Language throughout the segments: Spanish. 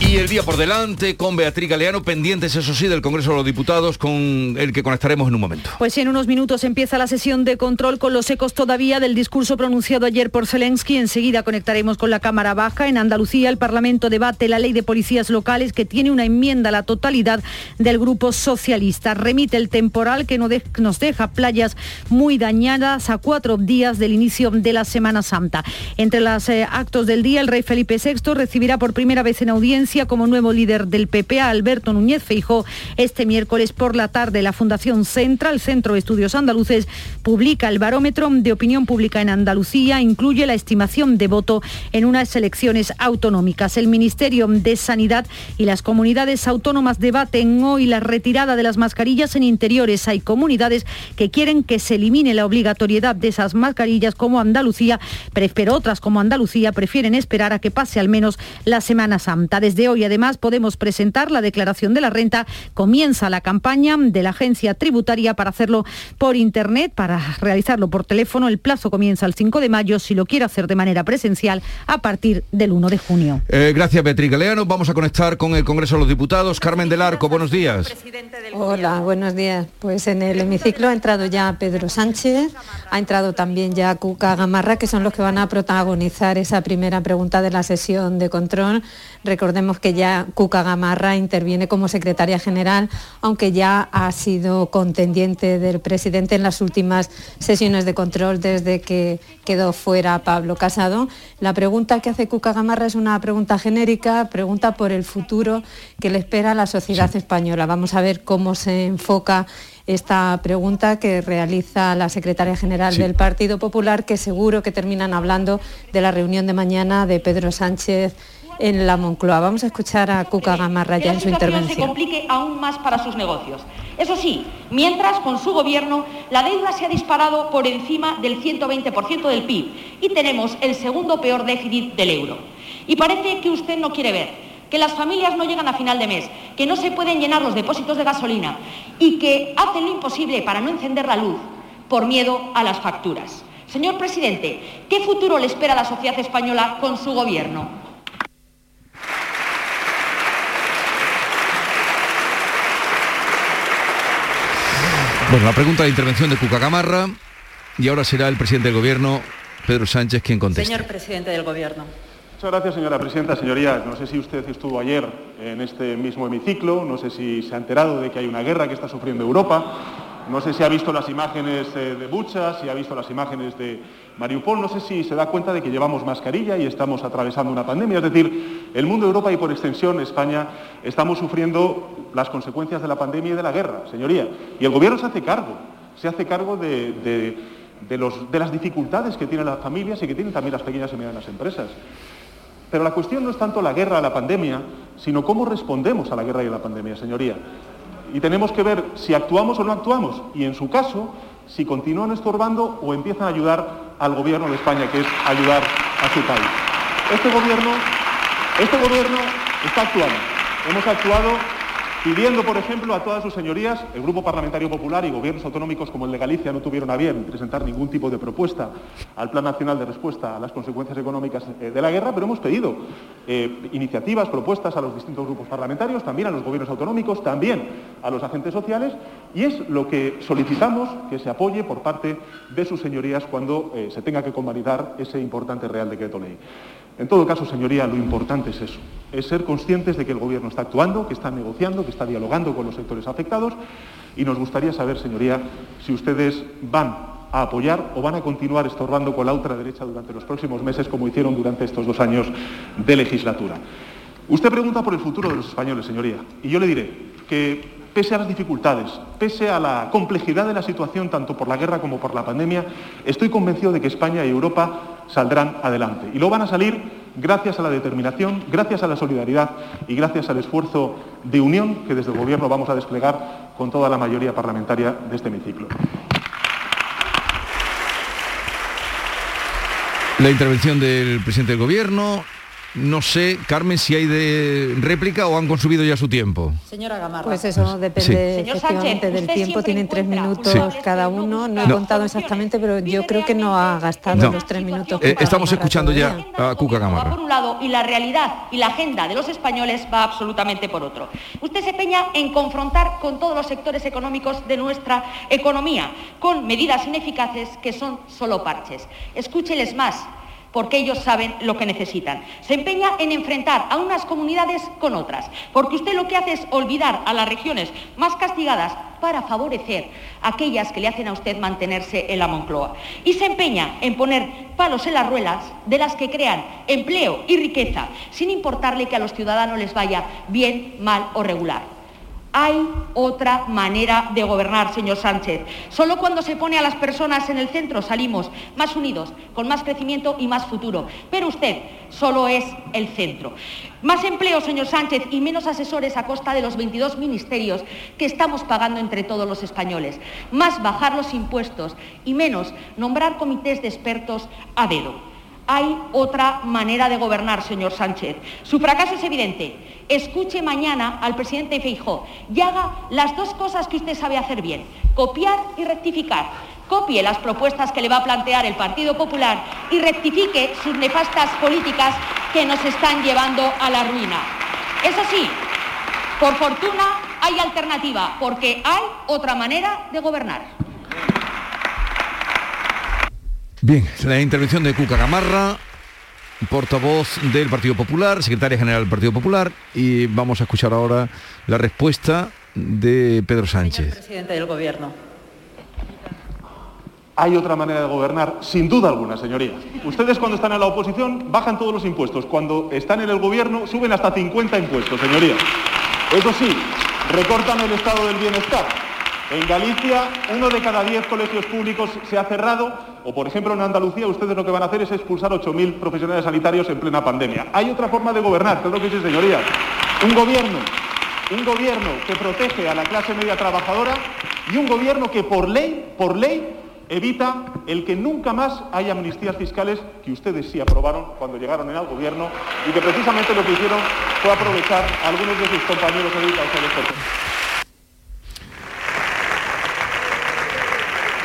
Y el día por delante con Beatriz Galeano, pendientes eso sí del Congreso de los Diputados con el que conectaremos en un momento. Pues en unos minutos empieza la sesión de control con los ecos todavía del discurso pronunciado ayer por Zelensky. Enseguida conectaremos con la Cámara Baja. En Andalucía el Parlamento debate la ley de policías locales que tiene una enmienda a la totalidad del Grupo Socialista. Remite el temporal que nos deja playas muy dañadas a cuatro días del inicio de la Semana Santa. Entre los eh, actos del día, el rey Felipe VI recibirá por primera vez en audiencia como nuevo líder del PP Alberto Núñez Feijó este miércoles por la tarde. La Fundación Central, Centro de Estudios Andaluces, publica el barómetro de opinión pública en Andalucía, incluye la estimación de voto en unas elecciones autonómicas. El Ministerio de Sanidad y las comunidades autónomas debaten hoy la retirada de las mascarillas en interiores. Hay comunidades que quieren que se elimine la obligatoriedad de esas mascarillas como Andalucía, pero otras como Andalucía prefieren esperar a que pase al menos la Semana Santa. Desde de hoy, además, podemos presentar la declaración de la renta. Comienza la campaña de la agencia tributaria para hacerlo por Internet, para realizarlo por teléfono. El plazo comienza el 5 de mayo, si lo quiere hacer de manera presencial, a partir del 1 de junio. Eh, gracias, Beatriz Galeano. Vamos a conectar con el Congreso de los Diputados. Carmen del Arco, buenos días. Hola, buenos días. Pues en el hemiciclo ha entrado ya Pedro Sánchez, ha entrado también ya Cuca Gamarra, que son los que van a protagonizar esa primera pregunta de la sesión de control. Recordemos que ya Cuca Gamarra interviene como secretaria general, aunque ya ha sido contendiente del presidente en las últimas sesiones de control desde que quedó fuera Pablo Casado. La pregunta que hace Cuca Gamarra es una pregunta genérica, pregunta por el futuro que le espera a la sociedad española. Vamos a ver cómo se enfoca esta pregunta que realiza la secretaria general del Partido Popular, que seguro que terminan hablando de la reunión de mañana de Pedro Sánchez en la Moncloa. Vamos a escuchar a Cuca Gamarra ya en su intervención. se complique aún más para sus negocios. Eso sí, mientras con su gobierno la deuda se ha disparado por encima del 120% del PIB y tenemos el segundo peor déficit del euro. Y parece que usted no quiere ver que las familias no llegan a final de mes, que no se pueden llenar los depósitos de gasolina y que hacen lo imposible para no encender la luz por miedo a las facturas. Señor presidente, ¿qué futuro le espera a la sociedad española con su gobierno? Bueno, la pregunta de intervención de Cuca Gamarra y ahora será el presidente del Gobierno, Pedro Sánchez, quien conteste. Señor presidente del Gobierno. Muchas gracias, señora presidenta. Señorías, no sé si usted estuvo ayer en este mismo hemiciclo, no sé si se ha enterado de que hay una guerra que está sufriendo Europa, no sé si ha visto las imágenes eh, de Bucha, si ha visto las imágenes de Mariupol, no sé si se da cuenta de que llevamos mascarilla y estamos atravesando una pandemia. Es decir, el mundo, Europa y por extensión España estamos sufriendo las consecuencias de la pandemia y de la guerra, señoría. Y el Gobierno se hace cargo, se hace cargo de, las dificultades que tienen las familias y que tienen también las pequeñas y medianas empresas. Pero la cuestión no es tanto la guerra, la pandemia, sino cómo respondemos a la guerra y a la pandemia, señoría y tenemos que ver si actuamos o no actuamos y en su caso si continúan estorbando o empiezan a ayudar al gobierno de España, que es ayudar a su país. Este gobierno, este gobierno está actuando. Hemos actuado pidiendo, por ejemplo, a todas sus señorías, el Grupo Parlamentario Popular y gobiernos autonómicos como el de Galicia no tuvieron a bien presentar ningún tipo de propuesta al Plan Nacional de Respuesta a las consecuencias económicas eh, de la guerra, pero hemos pedido eh, iniciativas, propuestas a los distintos grupos parlamentarios, también a los gobiernos autonómicos, también a los agentes sociales, y es lo que solicitamos que se apoye por parte de sus señorías cuando eh, se tenga que convalidar ese importante Real Decreto Ley. En todo caso, señoría, lo importante es eso, es ser conscientes de que el Gobierno está actuando, que está negociando, que está dialogando con los sectores afectados y nos gustaría saber, señoría, si ustedes van a apoyar o van a continuar estorbando con la ultraderecha durante los próximos meses como hicieron durante estos dos años de legislatura. Usted pregunta por el futuro de los españoles, señoría, y yo le diré que pese a las dificultades, pese a la complejidad de la situación, tanto por la guerra como por la pandemia, estoy convencido de que España y Europa saldrán adelante. Y lo van a salir gracias a la determinación, gracias a la solidaridad y gracias al esfuerzo de unión que desde el Gobierno vamos a desplegar con toda la mayoría parlamentaria de este hemiciclo. La intervención del presidente del Gobierno no sé, Carmen, si hay de réplica o han consumido ya su tiempo. Señora Gamarra. Pues eso depende Señor efectivamente Sánchez, del tiempo. Tienen tres minutos cada uno. No he contado exactamente, pero yo creo que no ha gastado No. los tres minutos. Eh, estamos Gamarra escuchando ya a Cuca Va por Gamarra. un lado y la realidad y la agenda de los españoles va absolutamente por otro. Usted se peña en confrontar con todos los sectores económicos de nuestra economía, con medidas ineficaces que son solo parches. Escúcheles más porque ellos saben lo que necesitan. Se empeña en enfrentar a unas comunidades con otras, porque usted lo que hace es olvidar a las regiones más castigadas para favorecer a aquellas que le hacen a usted mantenerse en la Moncloa. Y se empeña en poner palos en las ruedas de las que crean empleo y riqueza, sin importarle que a los ciudadanos les vaya bien, mal o regular. Hay otra manera de gobernar, señor Sánchez. Solo cuando se pone a las personas en el centro salimos más unidos, con más crecimiento y más futuro. Pero usted solo es el centro. Más empleo, señor Sánchez, y menos asesores a costa de los 22 ministerios que estamos pagando entre todos los españoles. Más bajar los impuestos y menos nombrar comités de expertos a dedo. Hay otra manera de gobernar, señor Sánchez. Su fracaso es evidente. Escuche mañana al presidente Feijó y haga las dos cosas que usted sabe hacer bien, copiar y rectificar. Copie las propuestas que le va a plantear el Partido Popular y rectifique sus nefastas políticas que nos están llevando a la ruina. Eso sí, por fortuna hay alternativa, porque hay otra manera de gobernar. Bien, la intervención de Cuca Gamarra, portavoz del Partido Popular, secretaria general del Partido Popular, y vamos a escuchar ahora la respuesta de Pedro Sánchez. Presidente del Gobierno. Hay otra manera de gobernar, sin duda alguna, señoría. Ustedes cuando están en la oposición bajan todos los impuestos. Cuando están en el gobierno suben hasta 50 impuestos, señoría. Eso sí, recortan el estado del bienestar. En Galicia, uno de cada diez colegios públicos se ha cerrado, o por ejemplo en Andalucía, ustedes lo que van a hacer es expulsar 8.000 profesionales sanitarios en plena pandemia. Hay otra forma de gobernar, claro que sí, señorías. Un gobierno, un gobierno que protege a la clase media trabajadora y un gobierno que por ley, por ley, evita el que nunca más haya amnistías fiscales que ustedes sí aprobaron cuando llegaron al gobierno y que precisamente lo que hicieron fue aprovechar a algunos de sus compañeros dedicados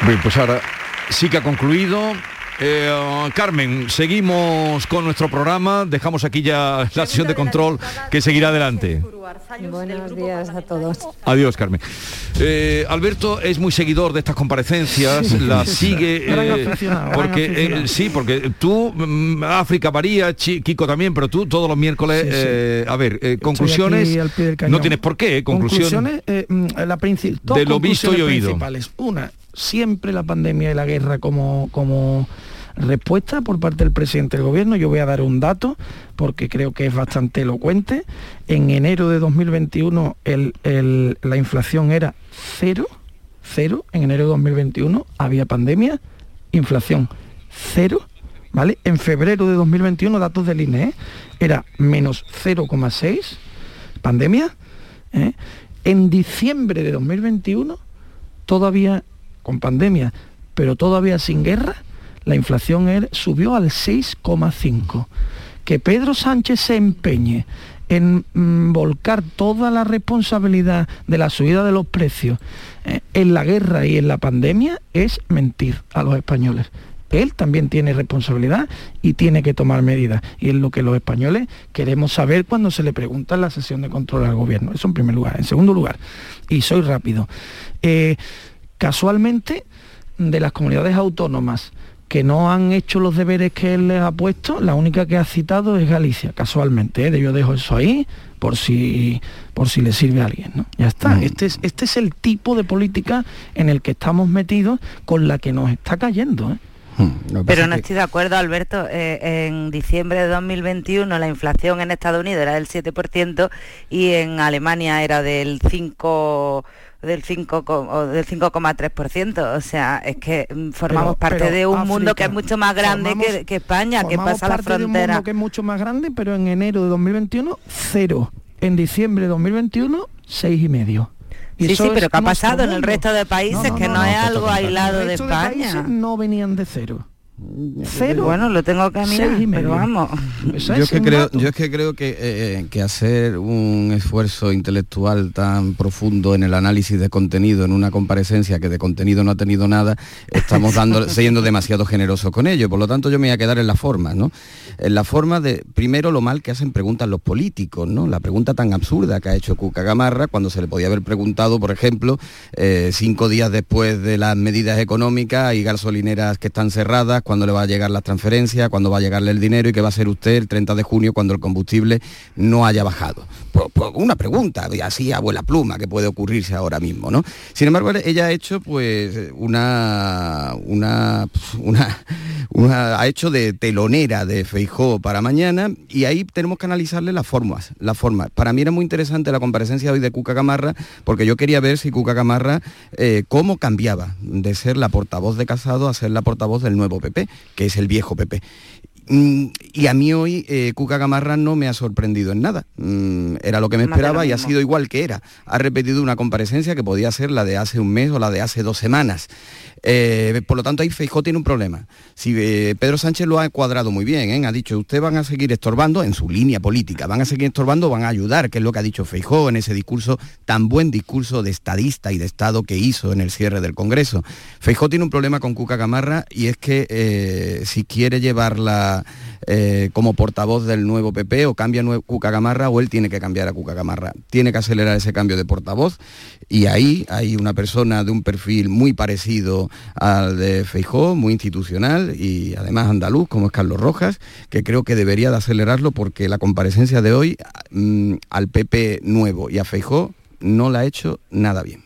Bien, pues ahora sí que ha concluido. Eh, Carmen, seguimos con nuestro programa, dejamos aquí ya la sesión de control que seguirá adelante. Buenos días a todos. Adiós, Carmen. Eh, Alberto es muy seguidor de estas comparecencias, las sigue eh, porque eh, sí, porque tú mm, África varía, Chi- Kiko también, pero tú todos los miércoles, Sí, sí. eh, a ver, eh, conclusiones, aquí al pie del cañón. no tienes por qué, eh, conclusiones. Conclusiones, eh, mm, la De lo visto y oído. Una, siempre la pandemia y la guerra como, como respuesta por parte del presidente del gobierno. Yo voy a dar un dato porque creo que es bastante elocuente. En enero de 2021 el- el- la inflación era cero, cero. En enero de 2021 había pandemia, inflación cero. ¿Vale? En febrero de 2021, datos del INE, era menos 0,6, pandemia. ¿eh? En diciembre de 2021, todavía con pandemia, pero todavía sin guerra, la inflación er- subió al 6,5. Que Pedro Sánchez se empeñe en mm, volcar toda la responsabilidad de la subida de los precios eh, en la guerra y en la pandemia es mentir a los españoles. Él también tiene responsabilidad y tiene que tomar medidas. Y es lo que los españoles queremos saber cuando se le pregunta en la sesión de control al gobierno. Eso en primer lugar. En segundo lugar, y soy rápido, eh, casualmente de las comunidades autónomas que no han hecho los deberes que él les ha puesto, la única que ha citado es Galicia, casualmente. ¿eh? Yo dejo eso ahí por si, por si le sirve a alguien. ¿no? Ya está. Este, es, este es el tipo de política en el que estamos metidos con la que nos está cayendo. ¿eh? Pero no estoy de acuerdo, Alberto. Eh, en diciembre de 2021 la inflación en Estados Unidos era del 7% y en Alemania era del 5 del 5 co- o del 5,3%, o sea, es que mm, formamos Pero- parte pero de un África, mundo que es mucho más grande formamos- que, que España, que pasa la parte de un frontera. mundo que es mucho más grande, pero en enero de 2021, cero. En diciembre de 2021, seis y medio. Y Sí, sí, es pero ¿qué ha pasado en el resto de países? Que no es algo aislado de España. países no venían de cero. Cero. Bueno, lo tengo que mirar, pero vamos. Yo es, que creo, yo es que creo que, eh, que hacer un esfuerzo intelectual tan profundo en el análisis de contenido en una comparecencia que de contenido no ha tenido nada, estamos dando, siendo demasiado generosos con ello. Por lo tanto, yo me voy a quedar en la forma, ¿no? En la forma de, primero, lo mal que hacen preguntas los políticos, ¿no? La pregunta tan absurda que ha hecho Cuca Gamarra cuando se le podía haber preguntado, por ejemplo, eh, cinco días después de las medidas económicas y gasolineras que están cerradas, cuándo le va a llegar la transferencia, cuándo va a llegarle el dinero y qué va a hacer usted el 30 de junio cuando el combustible no haya bajado. una pregunta, así abuela pluma, que puede ocurrirse ahora mismo, ¿no? Sin embargo, ella ha hecho pues una, una, una, ha hecho de telonera de Feijó para mañana y ahí tenemos que analizarle las formas, las formas. Para mí era muy interesante la comparecencia hoy de Cuca Camarra porque yo quería ver si Cuca Camarra eh, cómo cambiaba de ser la portavoz de Casado a ser la portavoz del nuevo PP que es el viejo PP. Mm, y a mí hoy eh, Cuca Gamarra no me ha sorprendido en nada. Mm, era lo que me esperaba y ha sido igual que era. Ha repetido una comparecencia que podía ser la de hace un mes o la de hace dos semanas. Eh, por lo tanto, ahí Feijó tiene un problema. Si eh, Pedro Sánchez lo ha cuadrado muy bien, ha dicho, ustedes van a seguir estorbando en su línea política, van a seguir estorbando, van a ayudar, que es lo que ha dicho Feijó en ese discurso, tan buen discurso de estadista y de Estado que hizo en el cierre del Congreso. Feijó tiene un problema con Cuca Gamarra y es que si quiere llevarla eh, como portavoz del nuevo PP o cambia Cuca Gamarra o él tiene que cambiar a Cuca Gamarra. Tiene que acelerar ese cambio de portavoz y ahí hay una persona de un perfil muy parecido al de Feijó, muy institucional y además andaluz como es Carlos Rojas, que creo que debería de acelerarlo porque la comparecencia de hoy mm, al PP nuevo y a Feijó no la ha hecho nada bien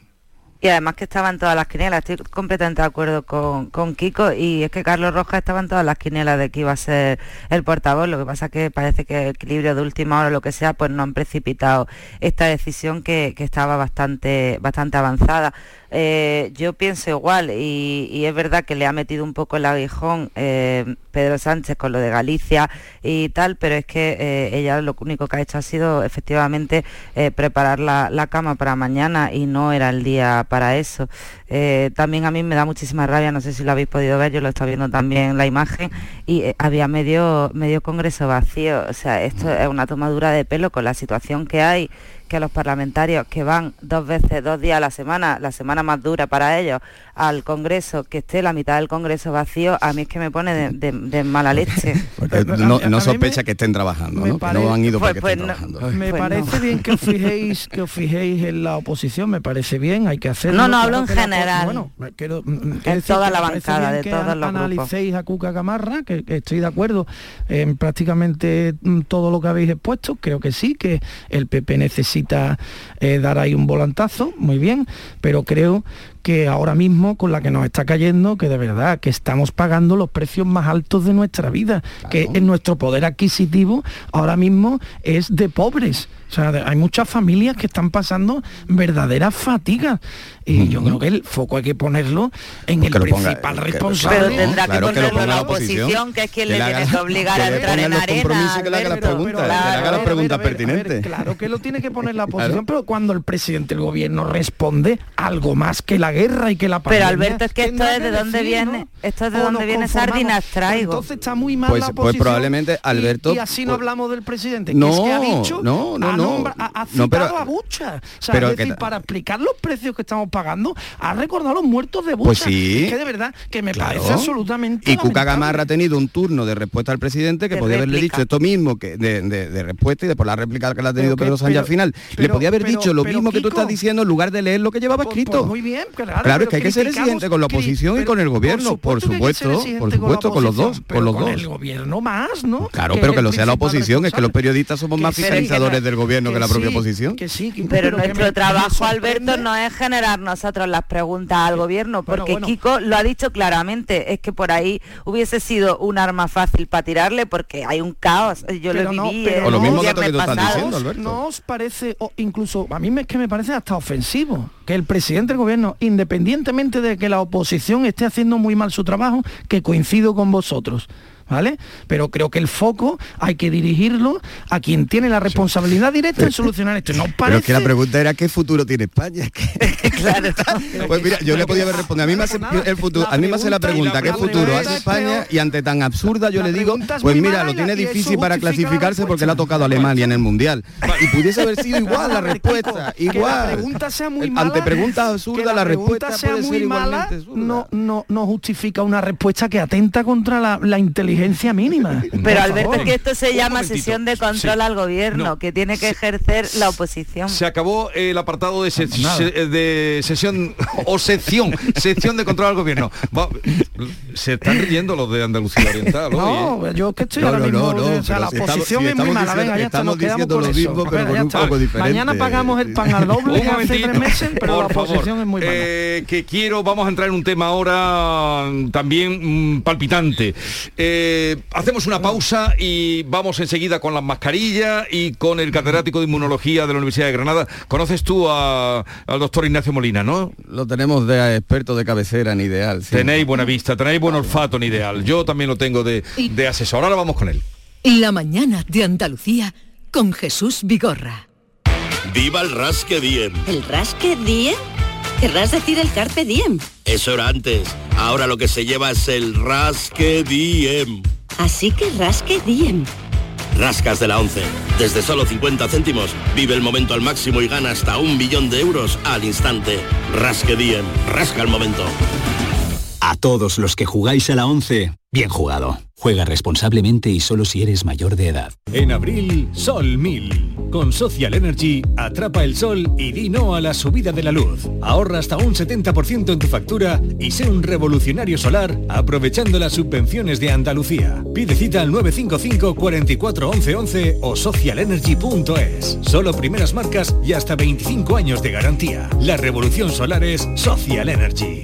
y además que estaban todas las quinielas, estoy completamente de acuerdo con, Kiko. Y es que Carlos Rojas estaba en todas las quinielas de que iba a ser el portavoz, lo que pasa que parece que el equilibrio de última hora o lo que sea, pues no han precipitado esta decisión que, que estaba bastante, bastante avanzada. Eh, yo pienso igual y, es verdad que le ha metido un poco el aguijón eh, Pedro Sánchez con lo de Galicia y tal, pero es que eh, ella lo único que ha hecho ha sido efectivamente preparar la, cama para mañana y no era el día para eso. También a mí me da muchísima rabia, no sé si lo habéis podido ver, yo lo estoy viendo también la imagen y había medio, medio congreso vacío, o sea, esto es una tomadura de pelo con la situación que hay que los parlamentarios que van dos veces, dos días a la semana, la semana más dura para ellos, al Congreso, que esté la mitad del Congreso vacío, a mí es que me pone de, mala leche. Porque no, sospecha que estén trabajando, ¿no? que no han ido porque pues, estén trabajando. Me pues parece bien que os fijéis, que os fijéis en la oposición, me parece bien, hay que hacerlo. No, no, hablo en general. Bueno, quiero, mm, mm, en toda la bancada, de todos los analicéis a Cuca Gamarra, que, estoy de acuerdo en prácticamente mm, todo lo que habéis expuesto, creo que sí, que el PP necesita eh, dar ahí un volantazo, muy bien, pero creo que ahora mismo con la que nos está cayendo, que de verdad que estamos pagando los precios más altos de nuestra vida, que en nuestro poder adquisitivo ahora mismo es de pobres. O sea, hay muchas familias que están pasando verdaderas fatigas. Y yo creo que el foco hay que ponerlo en el principal responsable. Pero tendrá que ponerlo la oposición, que es quien le tiene que obligar a entrar en arena. Que le haga las preguntas, que las preguntas pertinentes. claro que lo tiene que poner la oposición, pero cuando el presidente del gobierno responde algo más que la guerra y que la pandemia. Pero Alberto, es que esto es de dónde viene, esto es de dónde viene Sardinas traigo. Entonces está muy mal pues, la pues oposición. Pues probablemente Alberto. Y, así no pues hablamos del presidente. No, que es que ha dicho, no, no, no. Ha, citado pero, a Bucha. O sea, es decir, para explicar los precios que estamos pagando, ha recordado los muertos de Bucha. Pues sí. Es que de verdad que me parece absolutamente. Y Cuca Gamarra ha tenido un turno de respuesta al presidente que podía haberle dicho esto mismo que de, respuesta y después la réplica que le ha tenido Pedro Sánchez al final. le podía haber dicho lo mismo que tú estás diciendo en lugar de leer lo que llevaba pues, escrito. muy bien, claro. Claro, es que hay que ser exigente con la oposición y con el gobierno, por supuesto, por supuesto, con, los dos, con los dos. el gobierno más, ¿no? Claro, pero que lo sea la oposición, es que los periodistas somos más fiscalizadores del gobierno que la propia oposición. pero nuestro trabajo, Alberto, no es generar nosotros las preguntas al gobierno, porque Kiko lo ha dicho claramente, es que por ahí hubiese sido un arma fácil para tirarle, porque hay un caos, yo lo viví. o lo mismo dato que tú estás diciendo, Alberto. ¿No os parece, o incluso a mí es que me parece hasta ofensivo, que el presidente del gobierno, independientemente de que la oposición esté haciendo muy mal su trabajo, que coincido con vosotros, ¿vale? Pero creo que el foco hay que dirigirlo a quien tiene la responsabilidad directa en solucionar esto. No parece... Pero es que la pregunta era ¿qué futuro tiene España? claro. pues mira, yo le podía haber respondido. A mí me hace, el futuro, a mí me hace la pregunta, ¿qué futuro hace España? Y ante tan absurda yo le digo, pues mira, lo tiene difícil para clasificarse porque le ha tocado a Alemania en el Mundial. Y pudiese haber sido igual la respuesta, igual. pregunta sea muy Ante preguntas absurdas la respuesta puede ser igualmente no, no, no justifica una respuesta que atenta contra la, la mínima. Pero Alberto, favor. que esto se llama sesión de control Sí. al gobierno, No. que tiene que ejercer la oposición. Se acabó el apartado de, se- Nada. se- de sesión o sección, sección de control al gobierno. Va- se están riendo los de Andalucía Oriental. oye. No, yo que estoy No, ahora no, mismo, no, no, o sea, la si estamos- posición si es muy mala, venga, ya estamos quedamos diciendo con lo eso. mismo, pero Venga, con ya un está. poco diferente. Mañana pagamos el pan al doble hace momentito, tres meses, pero por la posición es muy mala. Eh, que quiero, vamos a entrar en un tema ahora mm, también mm, palpitante. Eh, hacemos una pausa y vamos enseguida con las mascarillas y con el catedrático de inmunología de la Universidad de Granada. ¿Conoces tú a- al doctor Ignacio Molina, no? Lo tenemos de experto de cabecera en ideal. sí. Tenéis buena vista, tenéis buen olfato en ideal. Yo también lo tengo de, de asesor. Ahora vamos con él. La mañana de Andalucía con Jesús Vigorra. ¡Viva el Rasque Diem! ¿El rasque diem? Querrás decir el carpe diem. Eso era antes. Ahora lo que se lleva es el Rasque Diem. Así que rasque diem. Rascas de la 11. Desde solo 50 céntimos, vive el momento al máximo y gana hasta un millón de euros al instante. Rasque Diem. Rasca el momento. A todos los que jugáis a la 11, bien jugado. Juega responsablemente y solo si eres mayor de edad. En abril, Sol 1000. Con Social Energy, atrapa el sol y di no a la subida de la luz. Ahorra hasta un 70% en tu factura y sé un revolucionario solar aprovechando las subvenciones de Andalucía. Pide cita al 955 44 11 11 o socialenergy.es. Solo primeras marcas y hasta 25 años de garantía. La revolución solar es Social Energy.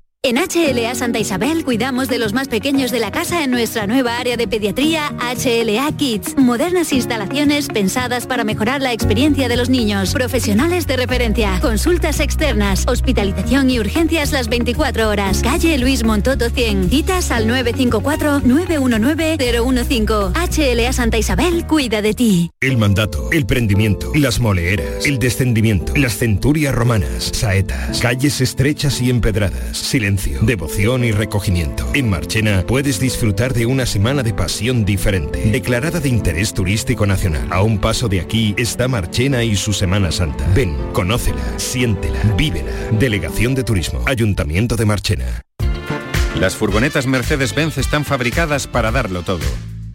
En HLA Santa Isabel cuidamos de los más pequeños de la casa en nuestra nueva área de pediatría HLA Kids. Modernas instalaciones pensadas para mejorar la experiencia de los niños. Profesionales de referencia. Consultas externas. Hospitalización y urgencias las 24 horas. Calle Luis Montoto 100. Citas al 954-919-015. HLA Santa Isabel cuida de ti. El mandato, el prendimiento, las moleeras, el descendimiento, las centurias romanas, saetas, calles estrechas y empedradas, silencio, devoción y recogimiento. En Marchena puedes disfrutar de una semana de pasión diferente, declarada de interés turístico nacional. A un paso de aquí está Marchena y su Semana Santa. Ven, conócela, siéntela, vívela. Delegación de Turismo, Ayuntamiento de Marchena. Las furgonetas Mercedes-Benz están fabricadas para darlo todo.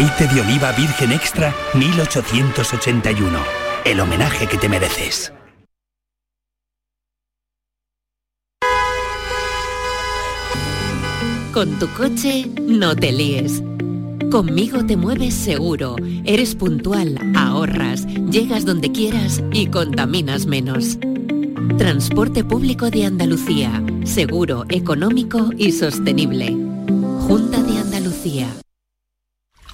Aceite de oliva virgen extra 1881. El homenaje que te mereces. Con tu coche no te líes. Conmigo te mueves seguro, eres puntual, ahorras, llegas donde quieras y contaminas menos. Transporte público de Andalucía, seguro, económico y sostenible. Junta de Andalucía.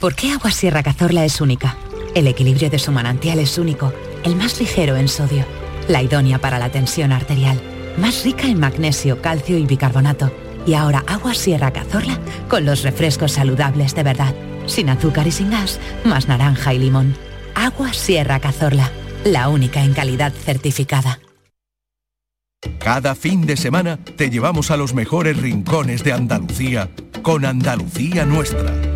¿Por qué Agua Sierra Cazorla es única? El equilibrio de su manantial es único, el más ligero en sodio, la idónea para la tensión arterial, más rica en magnesio, calcio y bicarbonato. Y ahora Agua Sierra Cazorla con los refrescos saludables de verdad, sin azúcar y sin gas, más naranja y limón. Agua Sierra Cazorla, la única en calidad certificada. Cada fin de semana te llevamos a los mejores rincones de Andalucía con Andalucía Nuestra.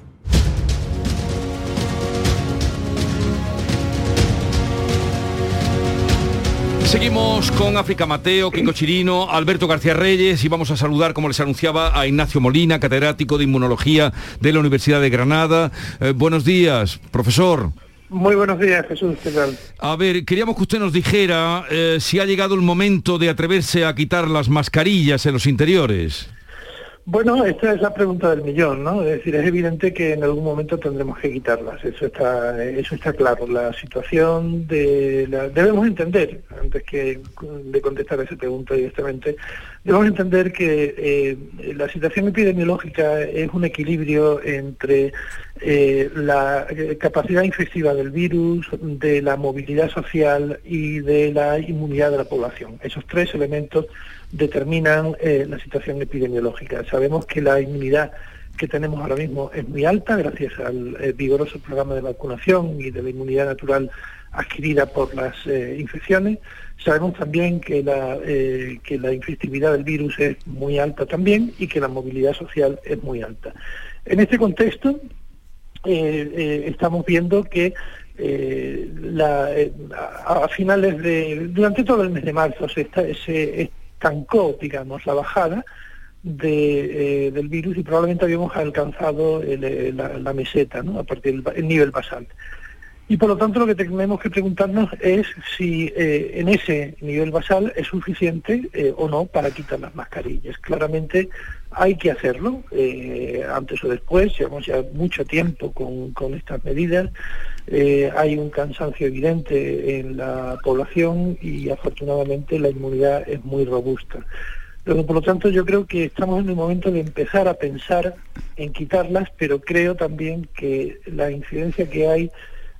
Seguimos con África Mateo, Kiko Chirino, Alberto García Reyes y vamos a saludar, como les anunciaba, a Ignacio Molina, catedrático de Inmunología de la Universidad de Granada. Eh, buenos días, profesor. Muy buenos días, Jesús. ¿Qué tal? A ver, queríamos que usted nos dijera eh, si ha llegado el momento de atreverse a quitar las mascarillas en los interiores. Bueno, esta es la pregunta del millón, ¿no? Es decir, es evidente que en algún momento tendremos que quitarlas, eso está, eso está claro. La situación de la, debemos entender, antes que de contestar a esa pregunta directamente, debemos entender que eh, la situación epidemiológica es un equilibrio entre eh, la eh, capacidad infectiva del virus, de la movilidad social y de la inmunidad de la población. Esos tres elementos determinan eh, la situación epidemiológica. Sabemos que la inmunidad que tenemos ahora mismo es muy alta gracias al eh, vigoroso programa de vacunación y de la inmunidad natural adquirida por las eh, infecciones. Sabemos también que la, que la infectividad del virus es muy alta también y que la movilidad social es muy alta. En este contexto, estamos viendo que a, finales de, durante todo el mes de marzo se, está, se, estancó, digamos, la bajada de, eh, del virus y probablemente habíamos alcanzado eh, la, meseta, ¿no? a partir del nivel basal. Y por lo tanto lo que tenemos que preguntarnos es si eh, en ese nivel basal es suficiente o no para quitar las mascarillas. Claramente hay que hacerlo, antes o después, llevamos ya mucho tiempo con, con estas medidas, hay un cansancio evidente en la población y afortunadamente la inmunidad es muy robusta. Pero por lo tanto yo creo que estamos en el momento de empezar a pensar en quitarlas, pero creo también que la incidencia que hay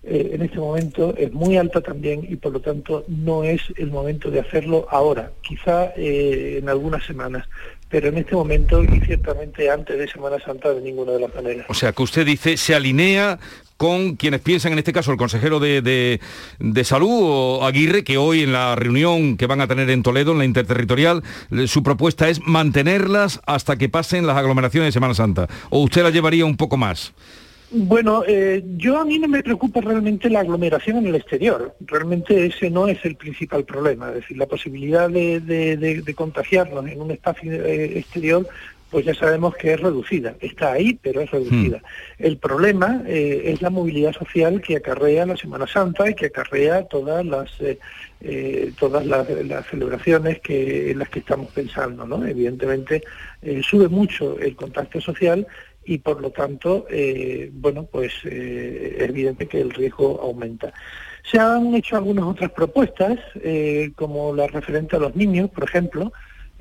eh, en este momento es muy alta también y por lo tanto no es el momento de hacerlo ahora, quizá eh, en algunas semanas, pero en este momento y ciertamente antes de Semana Santa de ninguna de las maneras. O sea, que usted dice, se alinea con quienes piensan, en este caso el consejero de, de, salud, o Aguirre, que hoy en la reunión que van a tener en Toledo, en la interterritorial, su propuesta es mantenerlas hasta que pasen las aglomeraciones de Semana Santa. ¿O usted la llevaría un poco más? Bueno, eh, yo a mí no me preocupa realmente la aglomeración en el exterior. Realmente ese no es el principal problema. Es decir, la posibilidad de, de contagiarnos en un espacio eh, exterior pues ya sabemos que es reducida. Está ahí, pero es reducida. Hmm. El problema eh, es la movilidad social que acarrea la Semana Santa y que acarrea todas las eh, eh, todas las, celebraciones que en las que estamos pensando. ¿no? Evidentemente sube mucho el contacto social y por lo tanto, bueno, pues es evidente que el riesgo aumenta. Se han hecho algunas otras propuestas, como la referente a los niños, por ejemplo,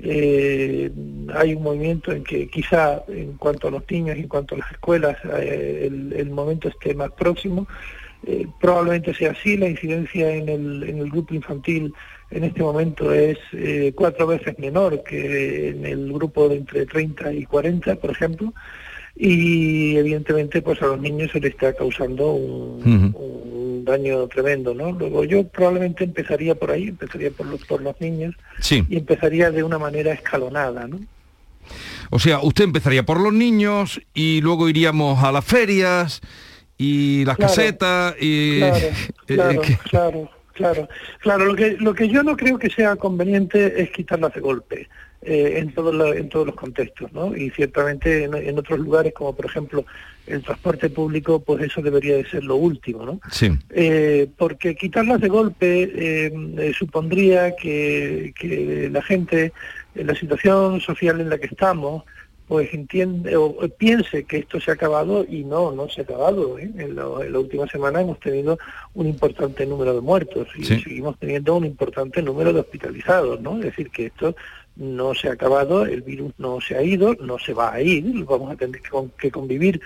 eh, hay un movimiento en que quizá en cuanto a los niños y en cuanto a las escuelas eh, el, momento esté más próximo. Eh, probablemente sea así, la incidencia en el, en el grupo infantil en este momento es eh, cuatro veces menor que en el grupo de entre 30 y 40, por ejemplo y evidentemente pues a los niños se les está causando un, daño tremendo, ¿no? Luego yo probablemente empezaría por ahí, empezaría por los, por los niños y empezaría de una manera escalonada, ¿no? O sea, usted empezaría por los niños y luego iríamos a las ferias y las casetas y... Claro, claro, claro, claro. Claro, lo que, lo que yo no creo que sea conveniente es quitarlas de golpe. Eh, en, todos en todos los contextos, ¿no? Y ciertamente en, otros lugares, como por ejemplo el transporte público, pues eso debería de ser lo último, ¿no? Sí. Eh, porque quitarlas de golpe eh, supondría que, que la gente, en la situación social en la que estamos, pues entiende o piense que esto se ha acabado y no, no se ha acabado. ¿eh? En, la última semana hemos tenido un importante número de muertos y seguimos teniendo un importante número de hospitalizados, ¿no? Es decir, que esto no se ha acabado, el virus no se ha ido, no se va a ir, vamos a tener que convivir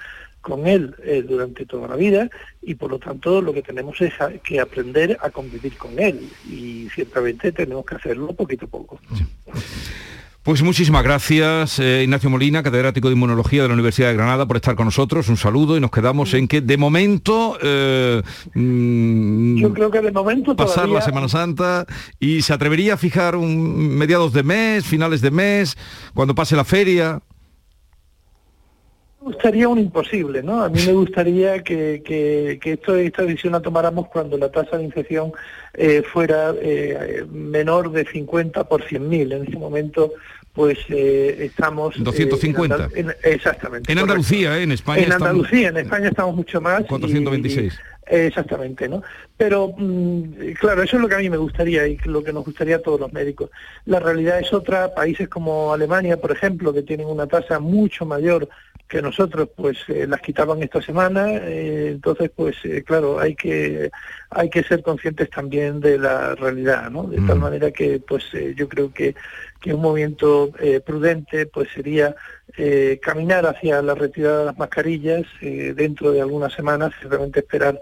con él eh, durante toda la vida y por lo tanto lo que tenemos es que aprender a convivir con él y ciertamente tenemos que hacerlo poquito a poco. Pues muchísimas gracias, eh, Ignacio Molina, catedrático de Inmunología de la Universidad de Granada, por estar con nosotros. Un saludo y nos quedamos en que de momento... Eh, mm, Yo creo que de momento Pasar la Semana Santa y se atrevería a fijar un mediados de mes, finales de mes, cuando pase la feria gustaría un imposible, ¿no? A mí me gustaría que, que, que esto, esta decisión la tomáramos cuando la tasa de infección eh, fuera eh, menor de 50 por 100.000. En este momento, pues eh, estamos... 250. exactamente. En Andalucía, en España. En Andalucía, en España estamos mucho más. 426. Exactamente, ¿no? Pero mm, claro, eso es lo que a mí me gustaría y lo que nos gustaría a todos los médicos. La realidad es otra, países como Alemania, por ejemplo, que tienen una tasa mucho mayor que nosotros, pues eh, las quitaban esta semana, eh, entonces, pues eh, claro, hay que hay que ser conscientes también de la realidad, ¿no? De tal mm. manera que, pues yo creo que, que un movimiento prudente, pues sería caminar hacia la retirada de las mascarillas dentro de algunas semanas, simplemente esperar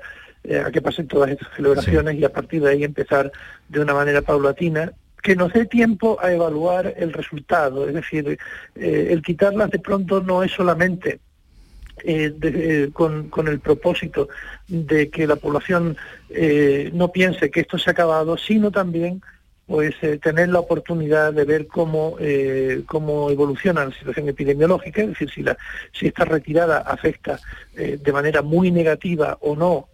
a que pasen todas estas celebraciones y a partir de ahí empezar de una manera paulatina que nos dé tiempo a evaluar el resultado. Es decir, eh, el quitarlas de pronto no es solamente eh, eh, con, con, el propósito de que la población no piense que esto se ha acabado, sino también pues tener la oportunidad de ver cómo, cómo evoluciona la situación epidemiológica, es decir, si, la, si esta retirada afecta de manera muy negativa o no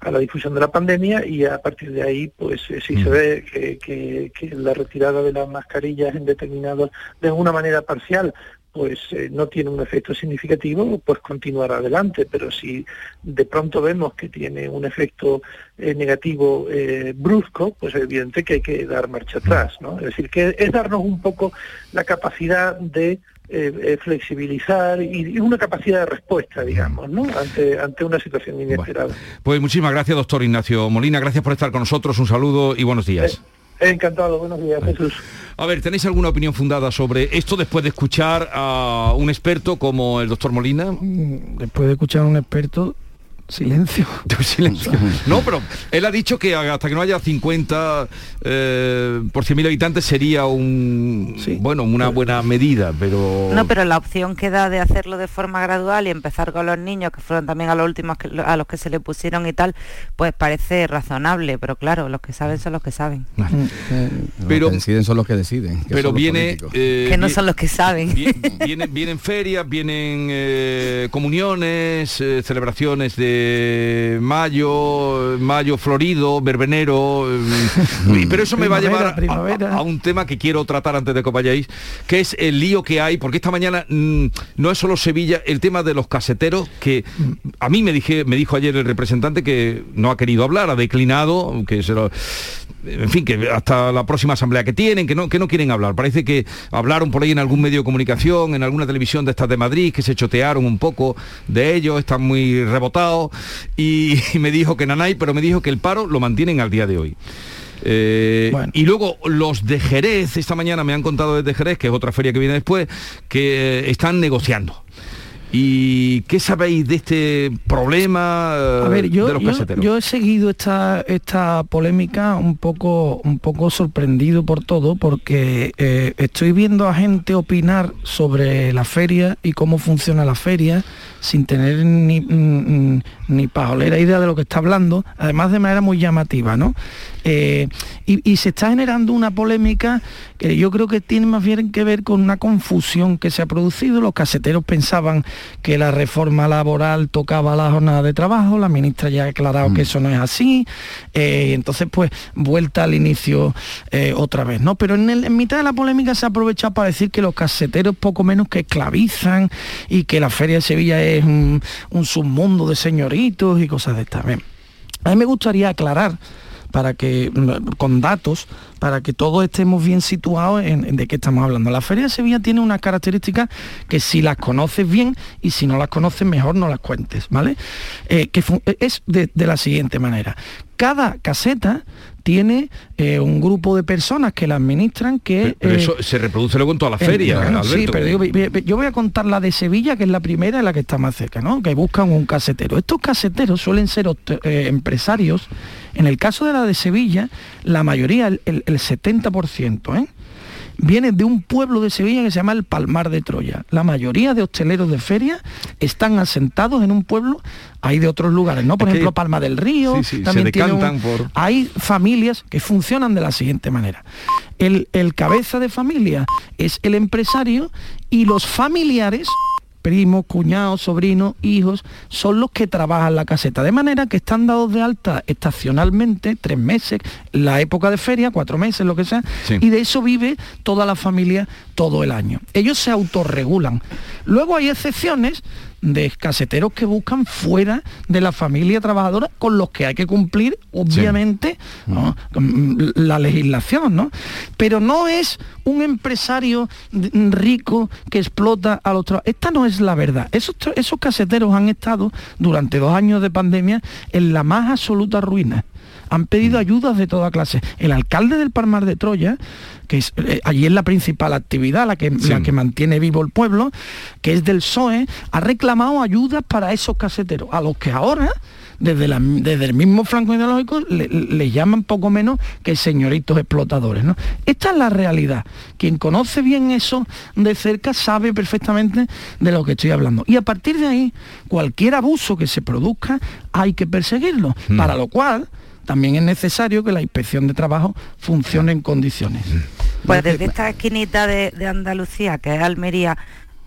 a la difusión de la pandemia y a partir de ahí, pues eh, si se ve que, que, la retirada de las mascarillas en determinados, de una manera parcial, pues eh, no tiene un efecto significativo, pues continuar adelante. Pero si de pronto vemos que tiene un efecto eh, negativo brusco, pues es evidente que hay que dar marcha atrás, ¿no? Es decir, que es darnos un poco la capacidad de eh, eh, flexibilizar y, una capacidad de respuesta, digamos, ¿no? ante, ante una situación inesperada. pues muchísimas gracias, doctor Ignacio Molina. Gracias por estar con nosotros. Un saludo y buenos días. Encantado, buenos días, Jesús. A ver, ¿tenéis alguna opinión fundada sobre esto después de escuchar a un experto como el doctor Molina? Mm, después de escuchar a un experto, Silencio. Silencio. No, pero él ha dicho que hasta que no haya 50 eh, por 100.000 habitantes sería un bueno una buena medida, pero... No, pero la opción que da de hacerlo de forma gradual y empezar con los niños, que fueron también a los últimos a los que se le pusieron y tal, pues parece razonable, pero claro, los que saben son los que saben. Mm, eh, pero, los que deciden son los que deciden. pero viene... Eh, que no son los que saben. vienen, vienen ferias, vienen comuniones, celebraciones de mayo, mayo florido, verbenero, mm, pero eso me va a llevar a, un tema que quiero tratar antes de que vayáis, que es el lío que hay, porque esta mañana mm, no es solo Sevilla, el tema de los caseteros, que a mí me, dije, me dijo ayer el representante que no ha querido hablar, ha declinado, que se lo, en fin, que hasta la próxima asamblea que tienen, que no, que no quieren hablar. Parece que hablaron por ahí en algún medio de comunicación, en alguna televisión de estas de Madrid, que se chotearon un poco de ellos, están muy rebotados, y, me dijo que Nanay, pero me dijo que el paro lo mantienen al día de hoy. Eh, y luego los de Jerez, esta mañana me han contado desde Jerez, que es otra feria que viene después, que eh, están negociando. ¿Y qué sabéis de este problema A ver, yo, de los caseteros? Yo, he seguido esta, esta polémica un poco, un poco sorprendido por todo, porque eh, estoy viendo a gente opinar sobre la feria y cómo funciona la feria sin tener ni, mm, mm, ni pajolera idea de lo que está hablando, además de manera muy llamativa, ¿no? Eh, y, se está generando una polémica que yo creo que tiene más bien que ver con una confusión que se ha producido. Los caseteros pensaban que la reforma laboral tocaba la jornada de trabajo, la ministra ya ha aclarado que mm. eso no es así, eh, entonces pues vuelta al inicio eh, otra vez, ¿no? Pero en, en mitad de la polémica se ha aprovechado para decir que los caseteros poco menos que esclavizan y que la Feria de Sevilla es un, submundo de señoritos y cosas de esta. A mí me gustaría aclarar para que con datos para que todos estemos bien situados en, de qué estamos hablando. La Feria de Sevilla tiene unas características que si las conoces bien y si no las conoces mejor no las cuentes, ¿vale? Eh, que es de, la siguiente manera cada caseta tiene eh, un grupo de personas que la administran que... Pero, eh, eso se reproduce luego en toda la eh, feria, bueno, Alberto. Sí, pero digo, yo voy a contar la de Sevilla, que es la primera y la que está más cerca, ¿no? Que buscan un casetero. Estos caseteros suelen ser eh, empresarios. En el caso de la de Sevilla, la mayoría, el, el- el 70%, ¿eh? Viene de un pueblo de Sevilla que se llama el Palmar de Troya. La mayoría de hosteleros de feria están asentados en un pueblo, hay de otros lugares, ¿no? Por Es que- ejemplo, Palma del Río, Sí, sí, se también tiene un- decantan por- hay familias que funcionan de la siguiente manera. El, el cabeza de familia es el empresario y los familiares primos, cuñados, sobrinos, hijos, son los que trabajan la caseta. De manera que están dados de alta estacionalmente, tres meses, la época de feria, cuatro meses, lo que sea, Sí. y de eso vive toda la familia todo el año. Ellos se autorregulan. Luego hay excepciones de caseteros que buscan fuera de la familia trabajadora con los que hay que cumplir obviamente ¿no? Mm, la legislación ¿no? pero no es un empresario d- rico que explota a los trabajadores esta no es la verdad esos, esos caseteros han estado durante dos años de pandemia en la más absoluta ruina han pedido ayudas de toda clase. El alcalde del Palmar de Troya, que es, eh, allí es la principal actividad, la que, la que mantiene vivo el pueblo, que es del PSOE, ha reclamado ayudas para esos caseteros, a los que ahora, desde, la- desde el mismo flanco ideológico, le, le llaman poco menos que señoritos explotadores. ¿no? Esta es la realidad. Quien conoce bien eso de cerca sabe perfectamente de lo que estoy hablando. Y a partir de ahí, cualquier abuso que se produzca, hay que perseguirlo. Para lo cual también es necesario que la inspección de trabajo funcione en condiciones. Pues desde esta esquinita de, de Andalucía, que es Almería,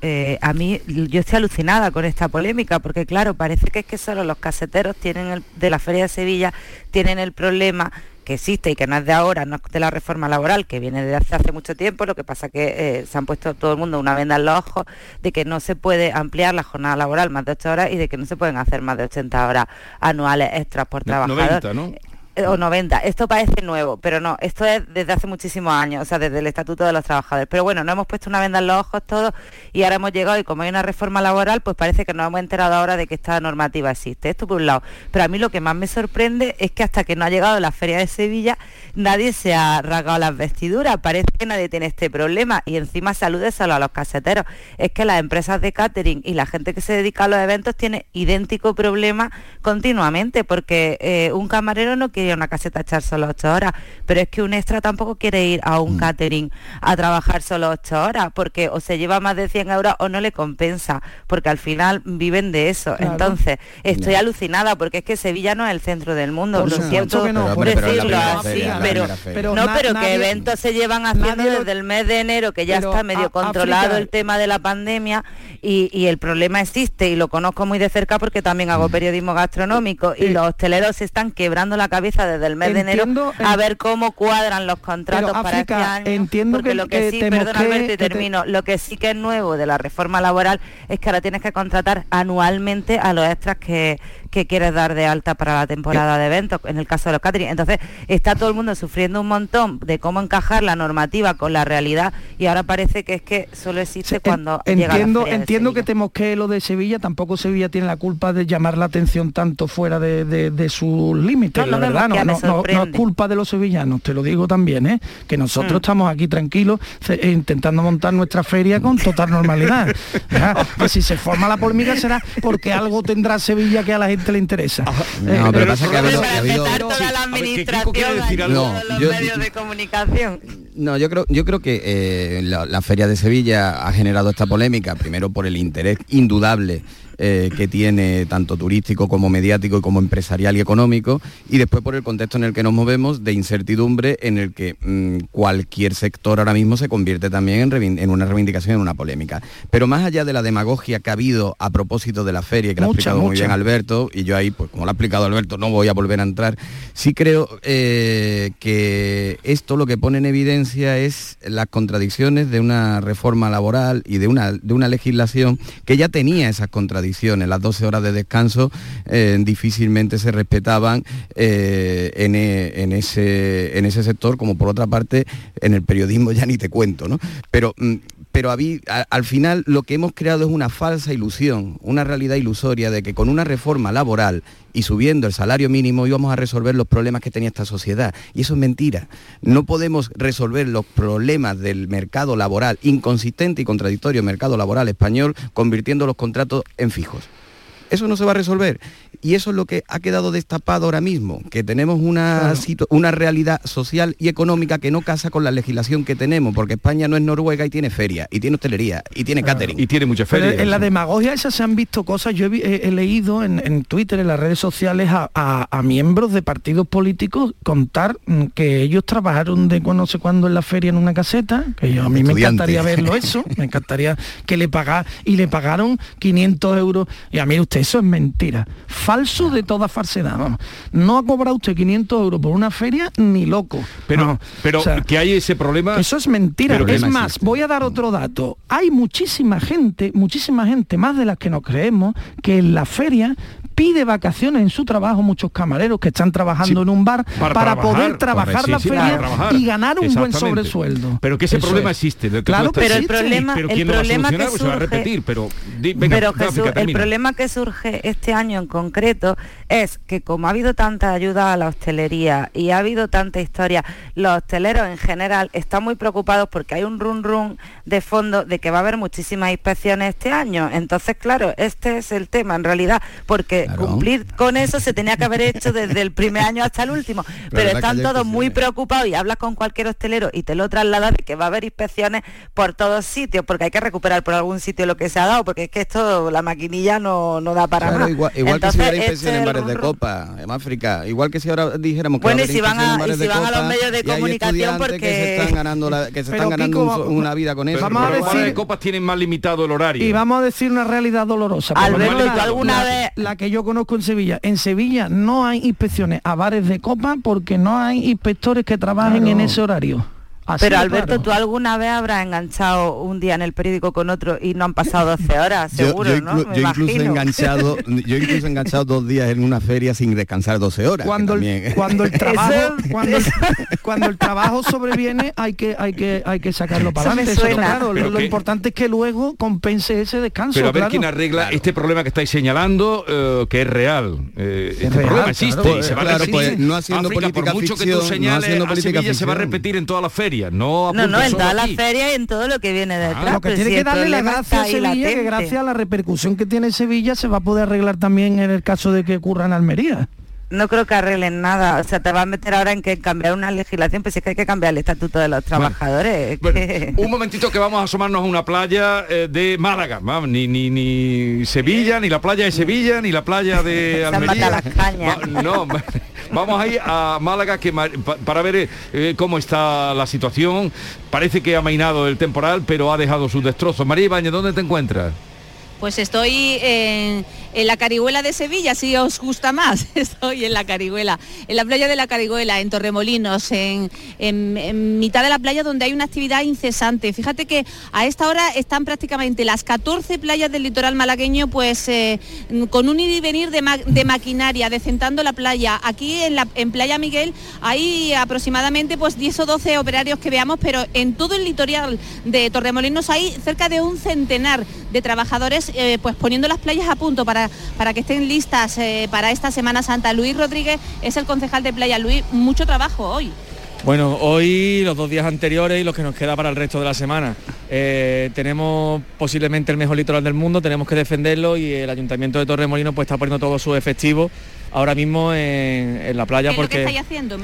eh, a mí yo estoy alucinada con esta polémica, porque claro, parece que es que solo los caseteros tienen el, de la Feria de Sevilla tienen el problema que existe y que no es de ahora, no es de la reforma laboral, que viene de hace, hace mucho tiempo, lo que pasa que eh, se han puesto todo el mundo una venda en los ojos de que no se puede ampliar la jornada laboral más de 8 horas y de que no se pueden hacer más de 80 horas anuales extras por trabajador. 90, ¿no? Eh, o 90. Esto parece nuevo, pero no, esto es desde hace muchísimos años, o sea, desde el Estatuto de los Trabajadores. Pero bueno, no hemos puesto una venda en los ojos todos y ahora hemos llegado y como hay una reforma laboral, pues parece que nos hemos enterado ahora de que esta normativa existe. Esto por un lado. Pero a mí lo que más me sorprende es que hasta que no ha llegado la Feria de Sevilla, nadie se ha rasgado las vestiduras. Parece que nadie tiene este problema y encima salude solo a los caseteros. Es que las empresas de catering y la gente que se dedica a los eventos tiene idéntico problema continuamente, porque eh, un camarero no quiere ir a una caseta a echar solo ocho horas, pero es que un extra tampoco quiere ir a un catering a trabajar solo ocho horas, porque o se lleva más de 100 euros o no le compensa, porque al final viven de eso. Claro. Entonces, estoy alucinada, porque es que Sevilla no es el centro del mundo, Por lo siento que no, decirlo así, pero, no, Pero que nadie- eventos se llevan haciendo desde el mes de enero, que ya está medio a- controlado África- el tema de la pandemia y, y el problema existe y lo conozco muy de cerca porque también hago periodismo gastronómico y los hosteleros se están quebrando la cabeza desde el mes de enero a ver cómo cuadran los contratos Pero, para este año. entiendo porque que- lo que, que sí, temo perdona que- Alberto y te- termino, lo que sí que es nuevo de la reforma laboral es que ahora tienes que contratar anualmente a los extras que, que quieres dar de alta para la temporada de eventos, en el caso de los catering. Entonces, está todo el mundo sufriendo un montón de cómo encajar la normativa con la realidad y ahora parece que es que solo existe cuando llega la Entiendo, Feria de entiendo que te mosquee lo de Sevilla, tampoco Sevilla tiene la culpa de llamar la atención tanto fuera de, de- de sus límites, No, la verdad, no, mosquea, no, no- no es culpa de los sevillanos, te lo digo también, ¿eh? que nosotros Mm. estamos aquí tranquilos eh, intentando montar nuestra feria con total normalidad. que si se forma la polémica será porque algo tendrá Sevilla que a la gente le interesa. No, pero pasa que ha habido- ha habido- toda la administración No, a todos yo- los medios de comunicación. No, yo creo, yo creo que eh, la, la Feria de Sevilla ha generado esta polémica, primero por el interés indudable eh, que tiene tanto turístico como mediático y como empresarial y económico, y después por el contexto en el que nos movemos de incertidumbre en el que mm, cualquier sector ahora mismo se convierte también en, una reivindicación, en una polémica. Pero más allá de la demagogia que ha habido a propósito de la feria, que lo ha Mucha, explicado muy mucha. bien Alberto, y yo ahí, pues como lo ha explicado Alberto, no voy a volver a entrar, sí creo eh, que esto lo que pone en evidencia es las contradicciones de una reforma laboral y de una, de una legislación que ya tenía esas contradicciones. Las 12 horas de descanso eh, difícilmente se respetaban eh, en, e- en ese, en ese sector, como por otra parte en el periodismo ya ni te cuento, ¿no? Pero pero al final lo que hemos creado es una falsa ilusión, una realidad ilusoria de que con una reforma laboral y subiendo el salario mínimo íbamos a resolver los problemas que tenía esta sociedad. Y eso es mentira. No podemos resolver los problemas del mercado laboral, inconsistente y contradictorio mercado laboral español, convirtiendo los contratos en fijos. Eso no se va a resolver. Y eso es lo que ha quedado destapado ahora mismo, que tenemos una, una realidad social y económica que no casa con la legislación que tenemos, porque España no es Noruega y tiene feria, y tiene hostelería, y tiene catering. Y tiene mucha feria. en la demagogia esa se han visto cosas, yo he, leído en, Twitter, en las redes sociales, a, miembros de partidos políticos contar mm, que ellos trabajaron de no sé cuándo en la feria en una caseta, que a mí me encantaría verlo eso, me encantaría que le pagaran, y le pagaron 500 euros, y a mí usted eso es mentira falso de toda falsedad. No ha cobrado usted 500 euros por una feria ni loco. Pero, pero que hay ese problema. Eso es mentira. Es más, voy a dar otro dato. Hay muchísima gente, muchísima gente, más de las que nos creemos, que en la feria pide vacaciones en su trabajo, muchos camareros que están trabajando en un bar para, poder trabajar la feria y ganar un buen sobresueldo. Pero que ese problema existe. claro, pero el problema, el problema que surge, a repetir, pero, el problema que surge este año en concreto es que como ha habido tanta ayuda a la hostelería y ha habido tanta historia, los hosteleros en general están muy preocupados porque hay un run run de fondo de que va a haber muchísimas inspecciones este año. Entonces, claro, este es el tema en realidad, porque cumplir con eso se tenía que haber hecho desde el primer año hasta el último. Pero, están todos muy preocupados y hablas con cualquier hostelero y te lo traslada de que va a haber inspecciones por todos sitios, porque hay que recuperar por algún sitio lo que se ha dado, porque es que esto, la maquinilla no, no da para nada. Igual, que si hubiera inspecciones en bares de copa, en África, igual que si ahora dijéramos que bueno, y si van a, y si van a los medios de comunicación porque que se están ganando, que se están ganando una vida con eso. Vamos a decir, de copas tienen más limitado el horario. Y vamos a decir una realidad dolorosa. Alberto, alguna vez la que yo conozco en Sevilla. En Sevilla no hay inspecciones a bares de copa porque no hay inspectores que trabajen en ese horario. Pero Alberto, ¿tú alguna vez habrás enganchado un día en el periódico con otro y no han pasado 12 horas? Seguro, yo, ¿no? yo incluso he enganchado, yo incluso he enganchado dos días en una feria sin descansar 12 horas. Cuando, el, cuando el trabajo, cuando, el trabajo sobreviene hay que hay que hay que sacarlo para adelante. claro, lo, importante es que luego compense ese descanso. Pero a ver quién arregla este problema que estáis señalando, eh, que es real. Eh, este problema existe y se va a repetir. Pues, no haciendo política por mucho que tú señales, no a Sevilla se va a repetir en toda la feria no No, no, en toda la feria y en todo lo que viene ah, detrás. lo que tiene que darle la gracia a Sevilla, que gracias a la repercusión que tiene Sevilla se va a poder arreglar también en el caso de que ocurra en Almería no creo que arreglen nada. O sea, te va a meter ahora en que cambiar una legislación, pues es que hay que cambiar el estatuto de los trabajadores. un momentito que vamos a asomarnos a una playa eh, de Málaga. Ni, ni, ni Sevilla, ni la playa de Sevilla, ni la playa de Almería. Las cañas. no, Vamos a ir a Málaga que, para ver eh, cómo está la situación. Parece que ha mainado el temporal, pero ha dejado sus destrozos. María Ibañez, ¿dónde te encuentras? Pues estoy en, la Carihuela de Sevilla, si os gusta más. Estoy en la Carihuela, en la playa de la Carihuela, en Torremolinos, en, mitad de la playa donde hay una actividad incesante. Fíjate que a esta hora están prácticamente las 14 playas del litoral malagueño, pues eh, con un ir y venir de, maquinaria, decentando la playa. Aquí en, la, en Playa Miguel hay aproximadamente pues 10 o 12 operarios que veamos, pero en todo el litoral de Torremolinos hay cerca de un centenar de trabajadores eh, pues poniendo las playas a punto para, para que estén listas eh, para esta Semana Santa. Luis Rodríguez es el concejal de Playa. Luis, mucho trabajo hoy. Bueno, hoy los dos días anteriores y los que nos queda para el resto de la semana. Eh, tenemos posiblemente el mejor litoral del mundo, tenemos que defenderlo y el Ayuntamiento de Torremolino pues está poniendo todo su efectivo ahora mismo en, la playa ¿Qué porque... Es lo que estáis haciendo?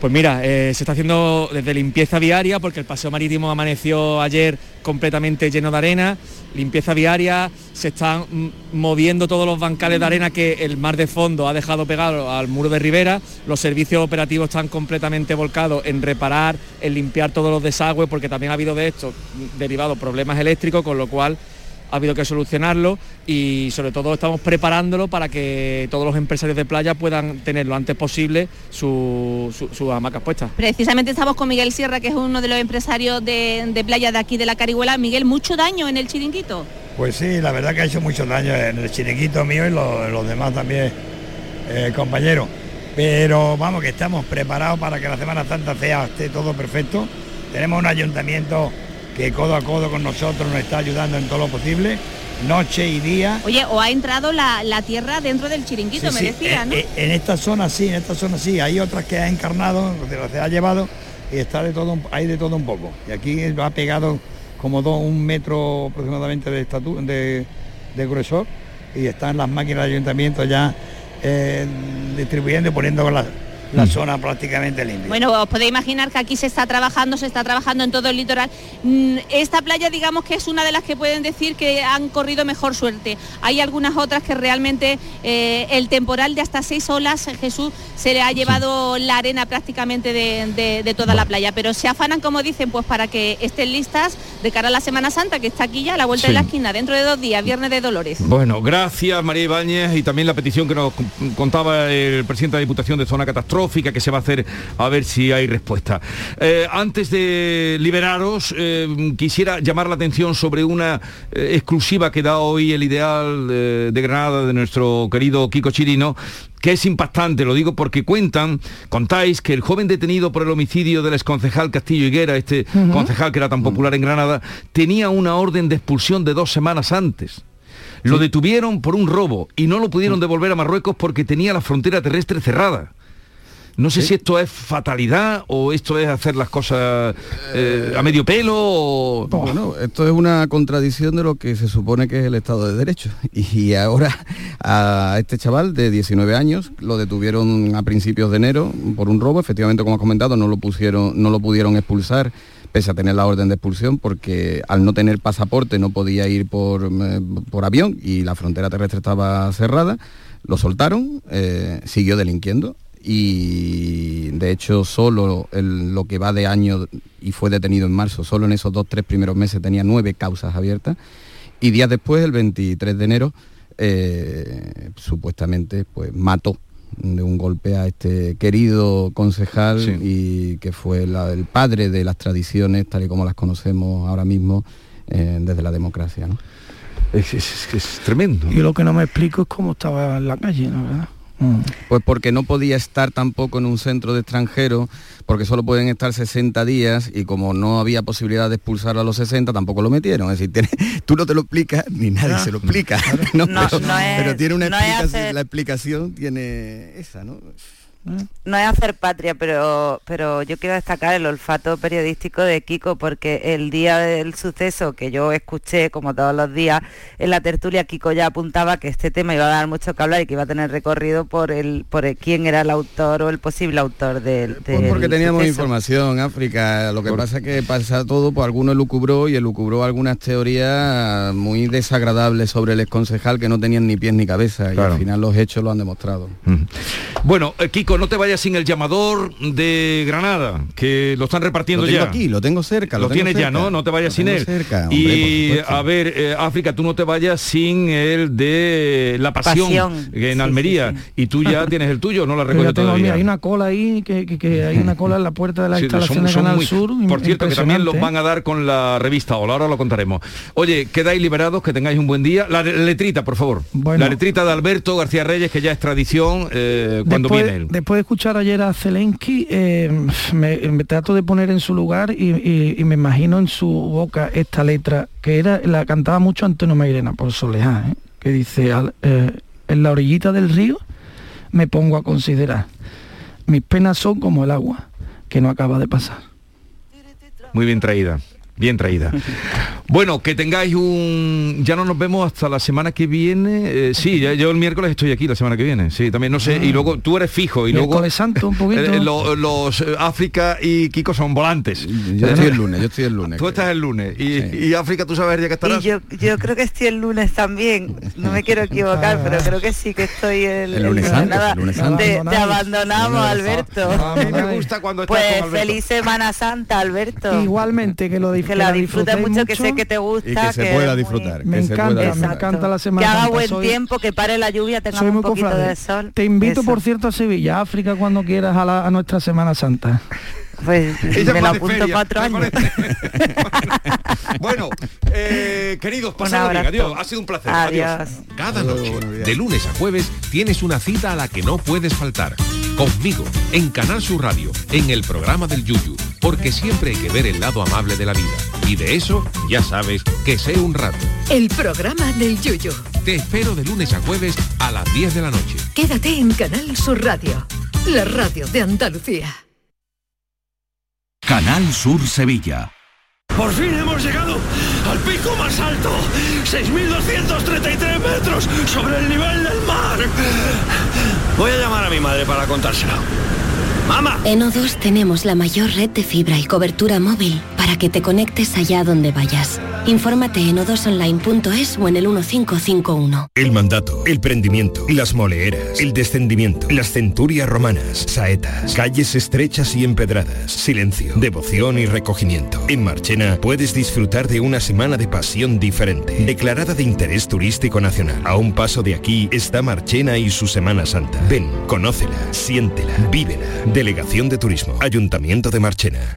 Pues mira, se está haciendo desde limpieza viaria porque el paseo marítimo amaneció ayer completamente lleno de arena, limpieza viaria, se están moviendo todos los bancales de arena que el mar de fondo ha dejado pegado al muro de ribera, los servicios operativos están completamente volcados en reparar, en limpiar todos los desagües, porque también ha habido de esto derivados problemas eléctricos, con lo cual ha habido que solucionarlo y sobre todo estamos preparándolo para que todos los empresarios de playa puedan tener lo antes posible sus su, hamacas puestas. Precisamente estamos con Miguel Sierra, que es uno de los empresarios de, playa de aquí de la Carihuela. Miguel, ¿mucho daño en el chiringuito? Pues sí, la verdad que ha hecho mucho daño en el chiringuito mío y los, demás también eh, compañeros. Pero vamos, que estamos preparados para que la Semana Santa sea esté todo perfecto. Tenemos un ayuntamiento que codo a codo con nosotros nos está ayudando en todo lo posible, noche y día. Oye, o ha entrado la, la tierra dentro del chiringuito, Sí, me decía, en, ¿no? en- en esta zona sí, en esta zona sí. Hay otras que ha encarnado, se ha llevado y está de todo, hay de todo un poco. Y aquí ha pegado como dos, un metro aproximadamente de, estatu- de, de gruesor y están las máquinas de ayuntamiento ya eh, distribuyendo y poniendo la, la zona prácticamente limpia. Bueno, os podéis imaginar que aquí se está trabajando, se está trabajando en todo el litoral. Mm, Esta playa, digamos que es una de las que pueden decir que han corrido mejor suerte. Hay algunas otras que realmente eh, el temporal de hasta seis olas, Jesús, se le ha llevado la arena prácticamente de, de- de toda la playa. Pero se afanan, como dicen, pues para que estén listas de cara a la Semana Santa, que está aquí ya a la vuelta Sí. de la esquina, dentro de dos días, Viernes de Dolores. Bueno, gracias María Ibáñez y también la petición que nos con- contaba el presidente de la Diputación de Zona Catastrófica que se va a hacer a ver si hay respuesta. Eh, antes de liberaros, eh, quisiera llamar la atención sobre una eh, exclusiva que da hoy el ideal de Granada de nuestro querido Kiko Chirino que es impactante, lo digo porque cuentan, contáis que el joven detenido por el homicidio del exconcejal Castillo Higuera, este concejal que era tan popular en Granada, tenía una orden de expulsión de dos semanas antes. Lo detuvieron por un robo y no lo pudieron devolver a Marruecos porque tenía la frontera terrestre cerrada. No sé si esto es fatalidad o esto es hacer las cosas eh, a medio pelo o... Bueno, esto es una contradicción de lo que se supone que es el Estado de Derecho. Y ahora a este chaval de 19 años lo detuvieron a principios de enero por un robo. Efectivamente, como has comentado, no lo pusieron, no lo pudieron expulsar pese a tener la orden de expulsión, porque al no tener pasaporte no podía ir por, eh, por avión y la frontera terrestre estaba cerrada. Lo soltaron, eh, siguió delinquiendo y de hecho solo el- lo que va de año y fue detenido en marzo, solo en esos dos, tres primeros meses tenía nueve causas abiertas y días después, el 23 de enero, eh, supuestamente pues mató de un golpe a este querido concejal y que fue la- el padre de las tradiciones tal y como las conocemos ahora mismo eh, desde la democracia. ¿no? Es, tremendo. Yo lo que no me explico es cómo estaba en la calle, la verdad. Mm. Pues porque no podía estar tampoco en un centro de extranjeros, porque solo pueden estar 60 días y como no había posibilidad de expulsar a los 60, tampoco lo metieron. Es decir, tiene- tú no te lo explicas ni nadie se lo explica. ¿no? No, pero, no es- pero tiene una explicación, hacer- la explicación tiene esa, ¿no? No es hacer patria, pero, pero yo quiero destacar el olfato periodístico de Kiko porque el día del suceso que yo escuché, como todos los días, en la tertulia Kiko ya apuntaba que este tema iba a dar mucho que hablar y que iba a tener recorrido por el por el- quién era el autor o el posible autor del, Pues porque teníamos suceso. información, África. Lo que pasa es que pasa todo, pues alguno elucubró y elucubró algunas teorías muy desagradables sobre el exconcejal que no tenían ni pies ni cabeza y al final los hechos lo han demostrado. Bueno, eh, Kiko, no te vayas sin el llamador de Granada, que lo están repartiendo Lo tengo ya. aquí, lo tengo cerca. Lo, Lo, tengo tienes ya. ¿no? No te vayas Lo sin él. cerca, hombre, y a ver, eh, África, tú no te vayas sin el de La Pasión, en Sí, Almería. Y tú ya tienes el tuyo, no ya tengo, todavía. mira, hay una cola ahí, que, que- que hay una cola en la puerta de la Sí, instalación son- de Canal muy- Sur. Por cierto, que también los van a dar con la revista Hola, ahora lo contaremos. Oye, quedáis liberados, que tengáis un buen día. La le- letrita, por favor. Bueno. La letrita de Alberto García Reyes, que ya es tradición eh, cuando después, viene él. Después de escuchar ayer a Zelensky, eh, me, me trato de poner en su lugar y, y- y me imagino en su boca esta letra, que era la cantaba mucho Antonio Mairena por Soleá, ¿eh? que dice, al- eh, en la orillita del río me pongo a considerar, mis penas son como el agua, que no acaba de pasar. Muy bien traída. Bien traída. Bueno, que tengáis un... Ya no nos vemos hasta la semana que viene. Eh, sí, ya- yo el miércoles estoy aquí la semana que viene. Sí, también no sé. Y luego tú eres fijo. Y luego... Santo un poquito. Eh, lo- los eh, África y Kiko son volantes. Yo estoy el lunes, yo estoy el lunes. Tú estás el lunes. Y, y África, tú sabes ya que estarás. Y yo, yo creo que estoy el lunes también, no me quiero equivocar, pero creo que sí que estoy el, El lunes santo, nada, el lunes santo. Te, te abandonamos, Alberto. A mí me gusta cuando estás Pues con Alberto. feliz Semana Santa, Alberto. Igualmente, que lo dif- Que la disfrutes disfrutéis mucho, que sé que te gusta. Y que se que pueda disfrutar. Me que se encanta, pueda me encanta la Que Semana haga Santa, buen soy- tiempo, que pare la lluvia, muy un poquito cofrade. de sol. Te invito, Eso. por cierto, a Sevilla, África, cuando quieras a, la- a nuestra Semana Santa. Pues Ella me lo pone apunto feria, para otro me año. Bueno, eh, queridos, Un pasad bien. Adiós. Ha sido un placer. Adiós. Cada noche, de lunes a jueves, tienes una cita a la que no puedes faltar. Conmigo, en Canal Sur Radio, en el programa del Yuyu, porque siempre hay que ver el lado amable de la vida. Y de eso ya sabes que sé un rato. El programa del Yuyo. Te espero de lunes a jueves a las 10 de la noche. Quédate en Canal Sur Radio, la radio de Andalucía. Canal Sur Sevilla. Por fin hemos llegado al pico más alto, 6.233 metros sobre el nivel del mar. Voy a llamar a mi madre para contárselo. ¡Mamá! En O2 tenemos la mayor red de fibra y cobertura móvil para que te conectes allá donde vayas. Infórmate en odosonline.es o en el 1551. El mandato, el prendimiento, las moleeras, el descendimiento, las centurias romanas, saetas, calles estrechas y empedradas, silencio, devoción y recogimiento. En Marchena puedes disfrutar de una semana de pasión diferente, declarada de interés turístico nacional. A un paso de aquí está Marchena y su Semana Santa. Ven, conócela, siéntela, vívela. Delegación de Turismo, Ayuntamiento de Marchena.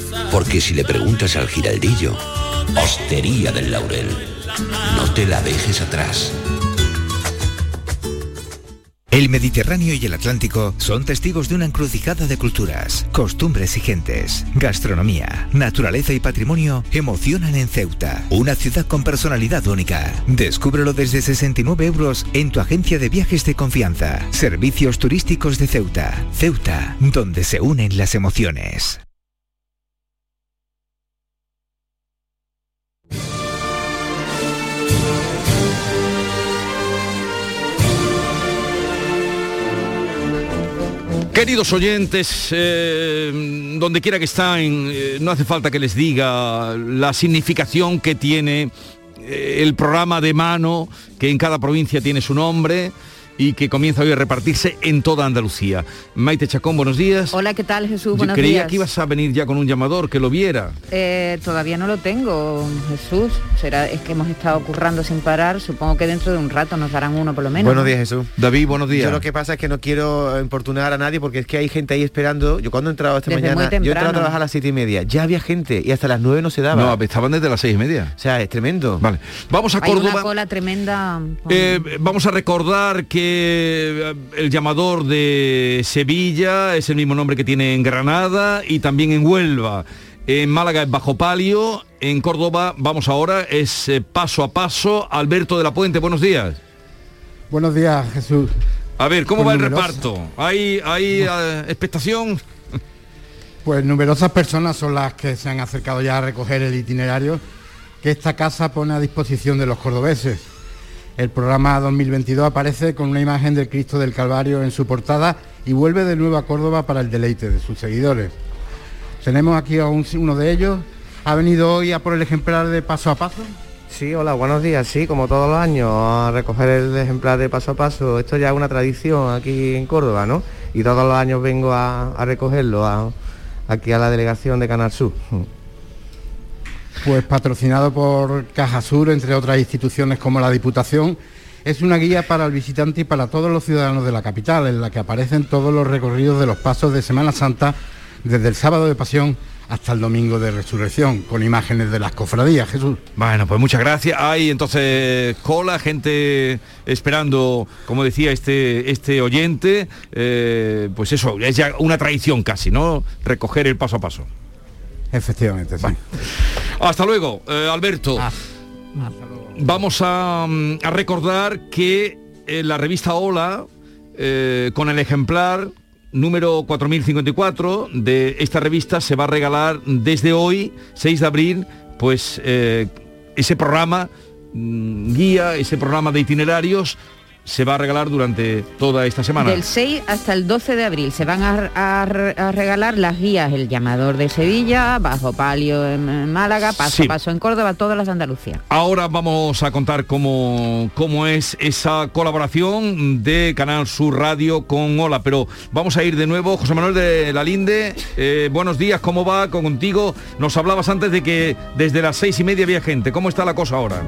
Porque si le preguntas al giraldillo, Hostería del Laurel, no te la dejes atrás. El Mediterráneo y el Atlántico son testigos de una encrucijada de culturas, costumbres y gentes. Gastronomía, naturaleza y patrimonio emocionan en Ceuta, una ciudad con personalidad única. Descúbrelo desde 69 euros en tu agencia de viajes de confianza. Servicios turísticos de Ceuta. Ceuta, donde se unen las emociones. Queridos oyentes, eh, donde quiera que estén, eh, no hace falta que les diga la significación que tiene eh, el programa de mano, que en cada provincia tiene su nombre y que comienza hoy a repartirse en toda Andalucía. Maite Chacón, buenos días. Hola, ¿qué tal Jesús? Yo Buenos creía días. que ibas a venir ya con un llamador, que lo viera. Eh, todavía no lo tengo, Jesús. Será, es que hemos estado currando sin parar. Supongo que dentro de un rato nos darán uno por lo menos. Buenos ¿no? días, Jesús. David, buenos días. Yo lo que pasa es que no quiero importunar a nadie porque es que hay gente ahí esperando. Yo cuando he entrado esta Desde mañana, yo he entrado a trabajar a las siete y media, ya había gente y hasta las nueve no se daba. No, estaban desde las seis y media. O sea, es tremendo. Vale. Vamos a Hay una Córdoba. cola tremenda. Eh, vamos a recordar que eh, el llamador de Sevilla es el mismo nombre que tiene en Granada y también en Huelva. En Málaga es Bajo Palio, en Córdoba vamos ahora, es eh, paso a paso. Alberto de la Puente, buenos días. Buenos días, Jesús. A ver, ¿cómo Pues va el reparto? ¿Hay, hay eh, expectación? Pues numerosas personas son las que se han acercado ya a recoger el itinerario que esta casa pone a disposición de los cordobeses. El programa 2022 aparece con una imagen del Cristo del Calvario en su portada y vuelve de nuevo a Córdoba para el deleite de sus seguidores. Tenemos aquí a un- uno de ellos. ¿Ha venido hoy a por el ejemplar de paso a paso? Sí, hola, buenos días. Sí, como todos los años, a recoger el ejemplar de paso a paso. Esto ya es una tradición aquí en Córdoba, ¿no? Y todos los años vengo a, recogerlo aquí a la delegación de Canal Sur. Pues patrocinado por Caja Sur, entre otras instituciones como la Diputación, es una guía para el visitante y para todos los ciudadanos de la capital, en la que aparecen todos los recorridos de los pasos de Semana Santa, desde el sábado de Pasión hasta el domingo de Resurrección, con imágenes de las cofradías, Jesús. Bueno, pues muchas gracias. Hay entonces cola, gente esperando, como decía este, este oyente, eh, pues eso, es ya una tradición casi, ¿no? Recoger el paso a paso. Efectivamente, sí. Hasta luego, eh, Alberto. Vamos a, mm, a recordar que eh, la revista Hola, eh, con el ejemplar número 4054 de esta revista, se va a regalar desde hoy, 6 de abril, pues eh, ese programa mm, guía, ese programa de itinerarios se va a regalar durante toda esta semana. Del 6 hasta el 12 de abril se van a, a- a regalar las guías El Llamador de Sevilla, Bajo Palio en Málaga, Paso Sí. a Paso en Córdoba, todas las de Andalucía. Ahora vamos a contar cómo, cómo es esa colaboración de Canal Sur Radio con Hola, pero vamos a ir de nuevo. José Manuel de la Linde, eh, buenos días, ¿cómo va contigo? Nos hablabas antes de que desde las seis y media había gente. ¿Cómo está la cosa ahora?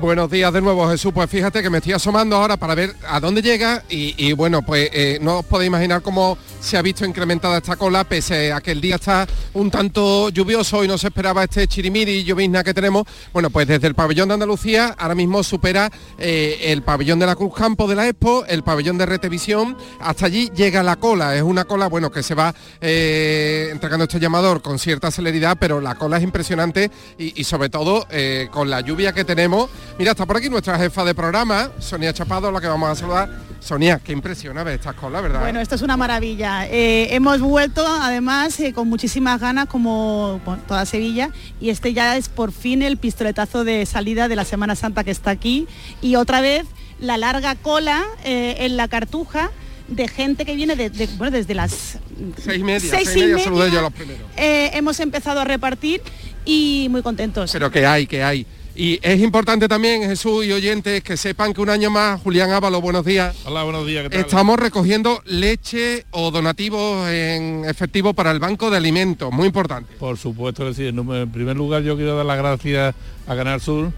Buenos días de nuevo Jesús, pues fíjate que me estoy asomando ahora para ver a dónde llega y, bueno, pues eh, no os podéis imaginar cómo se ha visto incrementada esta cola, pese a que el día está un tanto lluvioso y no se esperaba este chirimiri y llovizna que tenemos. Bueno, pues desde el pabellón de Andalucía ahora mismo supera eh, el pabellón de la Cruz Campo de la Expo, el pabellón de Retevisión, hasta allí llega la cola, es una cola, bueno, que se va eh, entregando este llamador con cierta celeridad, pero la cola es impresionante y, sobre todo con la lluvia que tenemos. Mira, está por aquí nuestra jefa de programa, Sonia Chapado, la que vamos a saludar. Sonia, qué impresiona ver estas colas, ¿verdad? Bueno, esto es una maravilla. Eh, hemos vuelto además eh, con muchísimas ganas como bueno, toda Sevilla y este ya es por fin el pistoletazo de salida de la Semana Santa que está aquí y otra vez la larga cola eh, en la cartuja de gente que viene de- de- bueno, desde las seis y media, seis seis y y media media, saludé yo los primeros. hemos empezado a repartir y muy contentos. Pero que hay, que hay. Y es importante también, Jesús y oyentes, que sepan que un año más, Julián Ávalo, buenos días. Hola, buenos días, ¿qué tal? Estamos recogiendo leche o donativos en efectivo para el Banco de Alimentos, muy importante. Por supuesto que sí. En primer lugar, yo quiero dar las gracias a Canal Sur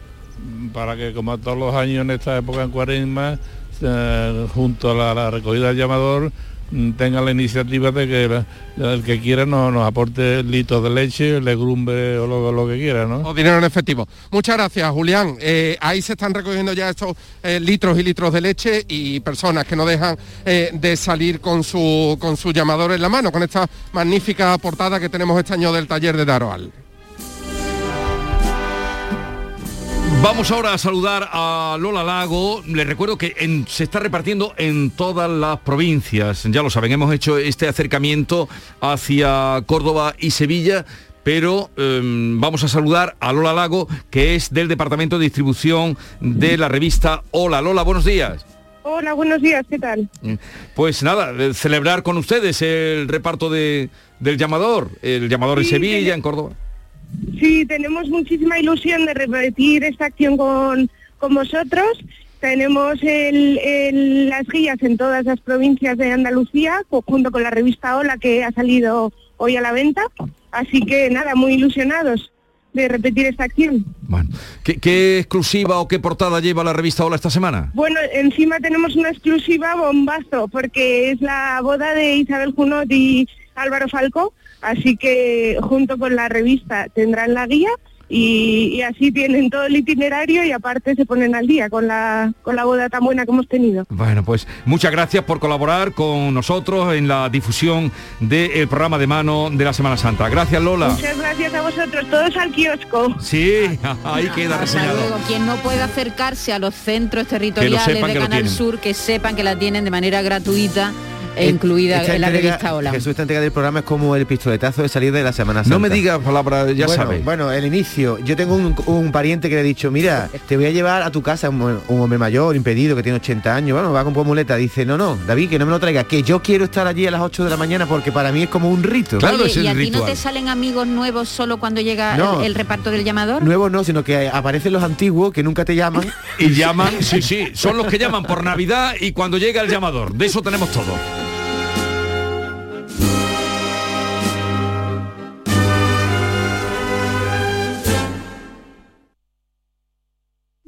para que, como todos los años en esta época en cuaresma, eh, junto a la, la recogida del llamador, tengan la iniciativa de que el que quiera nos, nos aporte litros de leche, legumbre o lo, lo que quiera, ¿no? O dinero en efectivo. Muchas gracias, Julián. Eh, ahí se están recogiendo ya estos eh, litros y litros de leche y personas que no dejan eh, de salir con su, con su llamador en la mano, con esta magnífica portada que tenemos este año del taller de Daroal. Vamos ahora a saludar a Lola Lago. Les recuerdo que en- se está repartiendo en todas las provincias. Ya lo saben, hemos hecho este acercamiento hacia Córdoba y Sevilla. Pero em, vamos a saludar a Lola Lago, que es del Departamento de Distribución de la revista Hola. Lola, buenos días. Hola, buenos días, ¿qué tal? Pues nada, celebrar con ustedes el reparto de, del llamador, el llamador en Sí, Sevilla, tene- en Córdoba. Sí, tenemos muchísima ilusión de repetir esta acción con, con vosotros. Tenemos el- el- las guías en todas las provincias de Andalucía, junto con la revista Hola que ha salido hoy a la venta. Así que nada, muy ilusionados de repetir esta acción. ¿Qué, qué exclusiva o qué portada lleva la revista Hola esta semana? Bueno, encima tenemos una exclusiva bombazo, porque es la boda de Isabel Junot y Álvaro Falco, así que junto con la revista tendrán la guía y, y así tienen todo el itinerario y aparte se ponen al día con la, con la boda tan buena que hemos tenido. Bueno, pues muchas gracias por colaborar con nosotros en la difusión del programa de mano de la Semana Santa. Gracias Lola. Muchas gracias a vosotros, todos al kiosco. Sí, ahí queda Hasta reseñado. luego. Quien no pueda acercarse a los centros territoriales de Canal. Sur, que sepan que la tienen de manera gratuita e incluida Esta en la entrega- revista Hola. Jesús, esta entrega del programa es como el pistoletazo de salida de la Semana Santa. No me digas palabras, ya bueno, sabes. Bueno, el inicio. Yo tengo un, un pariente que le he dicho, mira, te voy a llevar a tu casa un, un hombre mayor, impedido, que tiene 80 años, bueno, va con muleta. Dice, no, no, David, que no me lo traiga, que yo quiero estar allí a las 8 de la mañana porque para mí es como un rito. Oye, ¿y a ti no te salen amigos nuevos solo cuando llega No. el, el reparto del llamador? Nuevos no, sino que aparecen los antiguos que nunca te llaman. Y llaman, sí, sí, son los que llaman por Navidad y cuando llega el llamador. De eso tenemos todo.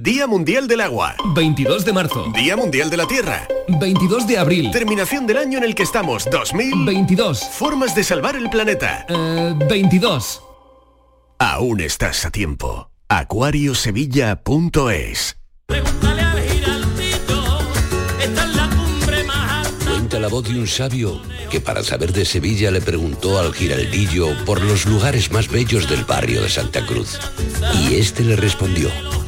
Día Mundial del Agua. 22 de marzo. Día Mundial de la Tierra. 22 de abril. Terminación del año en el que estamos. 2022. Formas de salvar el planeta. 22. Aún estás a tiempo. Acuariosevilla.es Cuenta la voz de un sabio que para saber de Sevilla le preguntó al giraldillo por los lugares más bellos del barrio de Santa Cruz. Y este le respondió,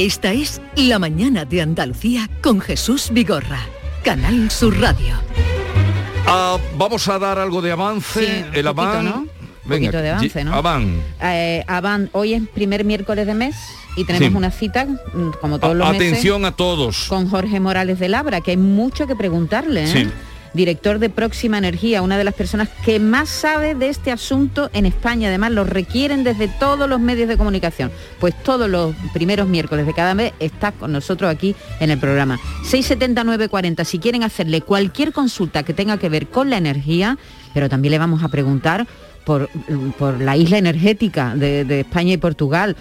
Esta es La Mañana de Andalucía con Jesús Vigorra, Canal Sur Radio. Ah, vamos a dar algo de avance. Sí, el poquito, Avan. ¿no? Un Venga, poquito de avance, ¿no? Avan. Eh, Avan, hoy es primer miércoles de mes y tenemos Sí. una cita, mm, como todos los meses, Atención a todos. con Jorge Morales de Labra, que hay mucho que preguntarle. ¿eh? Sí. Director de Próxima Energía, una de las personas que más sabe de este asunto en España. Además, lo requieren desde todos los medios de comunicación. Pues todos los primeros miércoles de cada mes está con nosotros aquí en el programa. 67940, si quieren hacerle cualquier consulta que tenga que ver con la energía, pero también le vamos a preguntar por, por la isla energética de, de España y Portugal.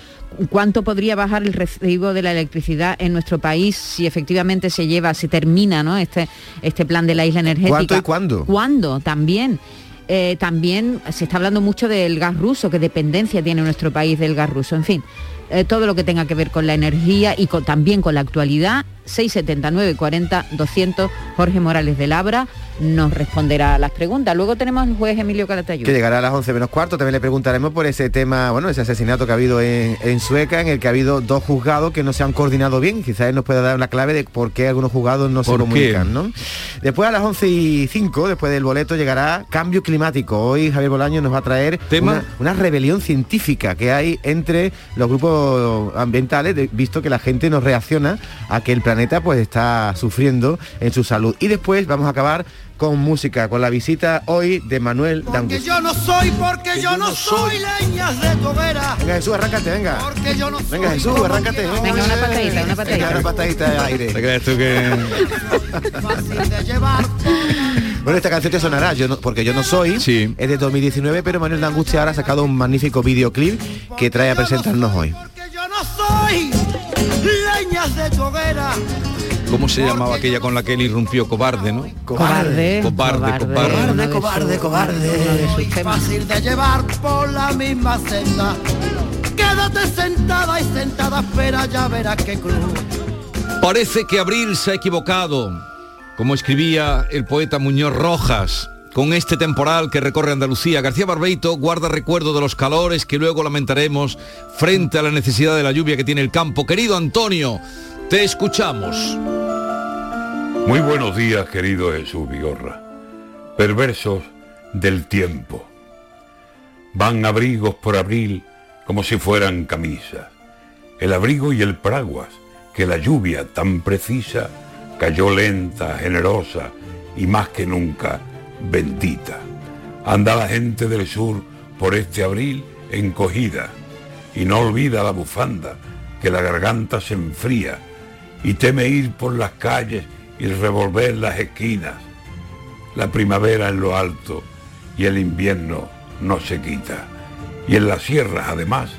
¿Cuánto podría bajar el recibo de la electricidad en nuestro país si efectivamente se lleva, se termina ¿no? este, este plan de la isla energética? ¿Cuánto y cuándo? ¿Cuándo? También. Eh, también se está hablando mucho del gas ruso, qué dependencia tiene nuestro país del gas ruso. En fin, eh, todo lo que tenga que ver con la energía y con- también con la actualidad, 679 40 200 Jorge Morales de Labra nos responderá a las preguntas. Luego tenemos el juez Emilio Calatayud. que llegará a las 11 menos cuarto. También le preguntaremos por ese tema, bueno, ese asesinato que ha habido en, en Sueca, en el que ha habido dos juzgados que no se han coordinado bien. Quizás él nos pueda dar una clave de por qué algunos juzgados no se comunican, ¿no? Después a las 11 y 5, después del boleto, llegará cambio climático. Hoy Javier Bolaño nos va a traer ¿Tema? Una, una rebelión científica que hay entre los grupos ambientales, de- visto que la gente nos reacciona a que el planeta pues está sufriendo en su salud. Y después vamos a acabar con música, con la visita hoy de Manuel Porque Dangus. yo no soy, porque yo no soy leñas de tu hoguera. Venga Jesús, arráncate, venga. Porque yo no Venga soy Jesús, como arráncate. Venga, una patadita, una Venga, patadita. una patadita de aire. ¿Te crees tú que...? Fácil de llevar. Bueno, esta canción te sonará, yo no- porque yo no soy, es de 2019, pero Manuel Danguste ahora ha sacado un magnífico videoclip que trae a presentarnos hoy. Yo no soy leñas de tu hoguera. ¿Cómo se llamaba aquella con la que él irrumpió? Cobarde, ¿no? Cobarde, Cobarde, cobarde. Cobarde, cobarde. Fácil de llevar por la misma senda. Quédate sentada y sentada, espera, ya verás qué cruz. Parece que Abril se ha equivocado, como escribía el poeta Muñoz Rojas. Con este temporal que recorre Andalucía, García Barbeito guarda recuerdo de los calores que luego lamentaremos frente a la necesidad de la lluvia que tiene el campo. Querido Antonio, te escuchamos. Muy buenos días, querido Jesús Vigorra. Perversos del tiempo. Van abrigos por abril como si fueran camisas. El abrigo y el paraguas, que la lluvia tan precisa cayó lenta, generosa y más que nunca bendita. Anda la gente del sur por este abril encogida y no olvida la bufanda, que la garganta se enfría y teme ir por las calles y revolver las esquinas. La primavera en lo alto y el invierno no se quita. Y en las sierras, además,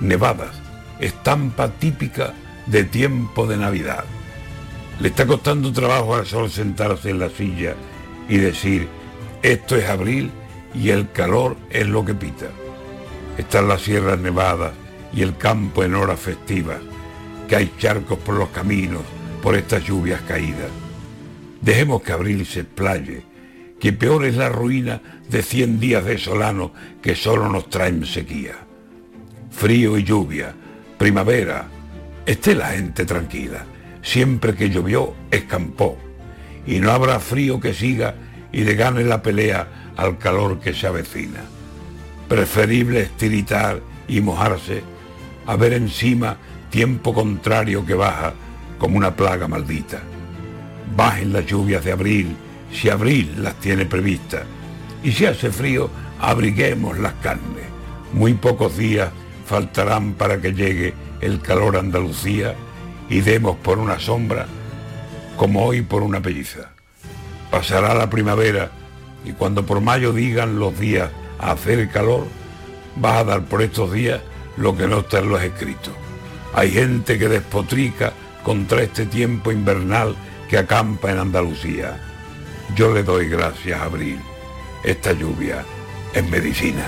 nevadas, estampa típica de tiempo de Navidad. Le está costando trabajo al sol sentarse en la silla y decir, esto es abril y el calor es lo que pita. Están las sierras nevadas y el campo en horas festivas, que hay charcos por los caminos por estas lluvias caídas. Dejemos que abril se explaye, que peor es la ruina de cien días de solano que solo nos traen sequía. Frío y lluvia, primavera, esté la gente tranquila. Siempre que llovió, escampó. Y no habrá frío que siga y le gane la pelea al calor que se avecina. Preferible estiritar y mojarse a ver encima tiempo contrario que baja como una plaga maldita. Bajen las lluvias de abril, si abril las tiene previstas. Y si hace frío, abriguemos las carnes. Muy pocos días faltarán para que llegue el calor a Andalucía y demos por una sombra como hoy por una pelliza. Pasará la primavera y cuando por mayo digan los días a hacer calor, vas a dar por estos días lo que no está en los escritos. Hay gente que despotrica contra este tiempo invernal que acampa en Andalucía. Yo le doy gracias a Abril. Esta lluvia es medicina.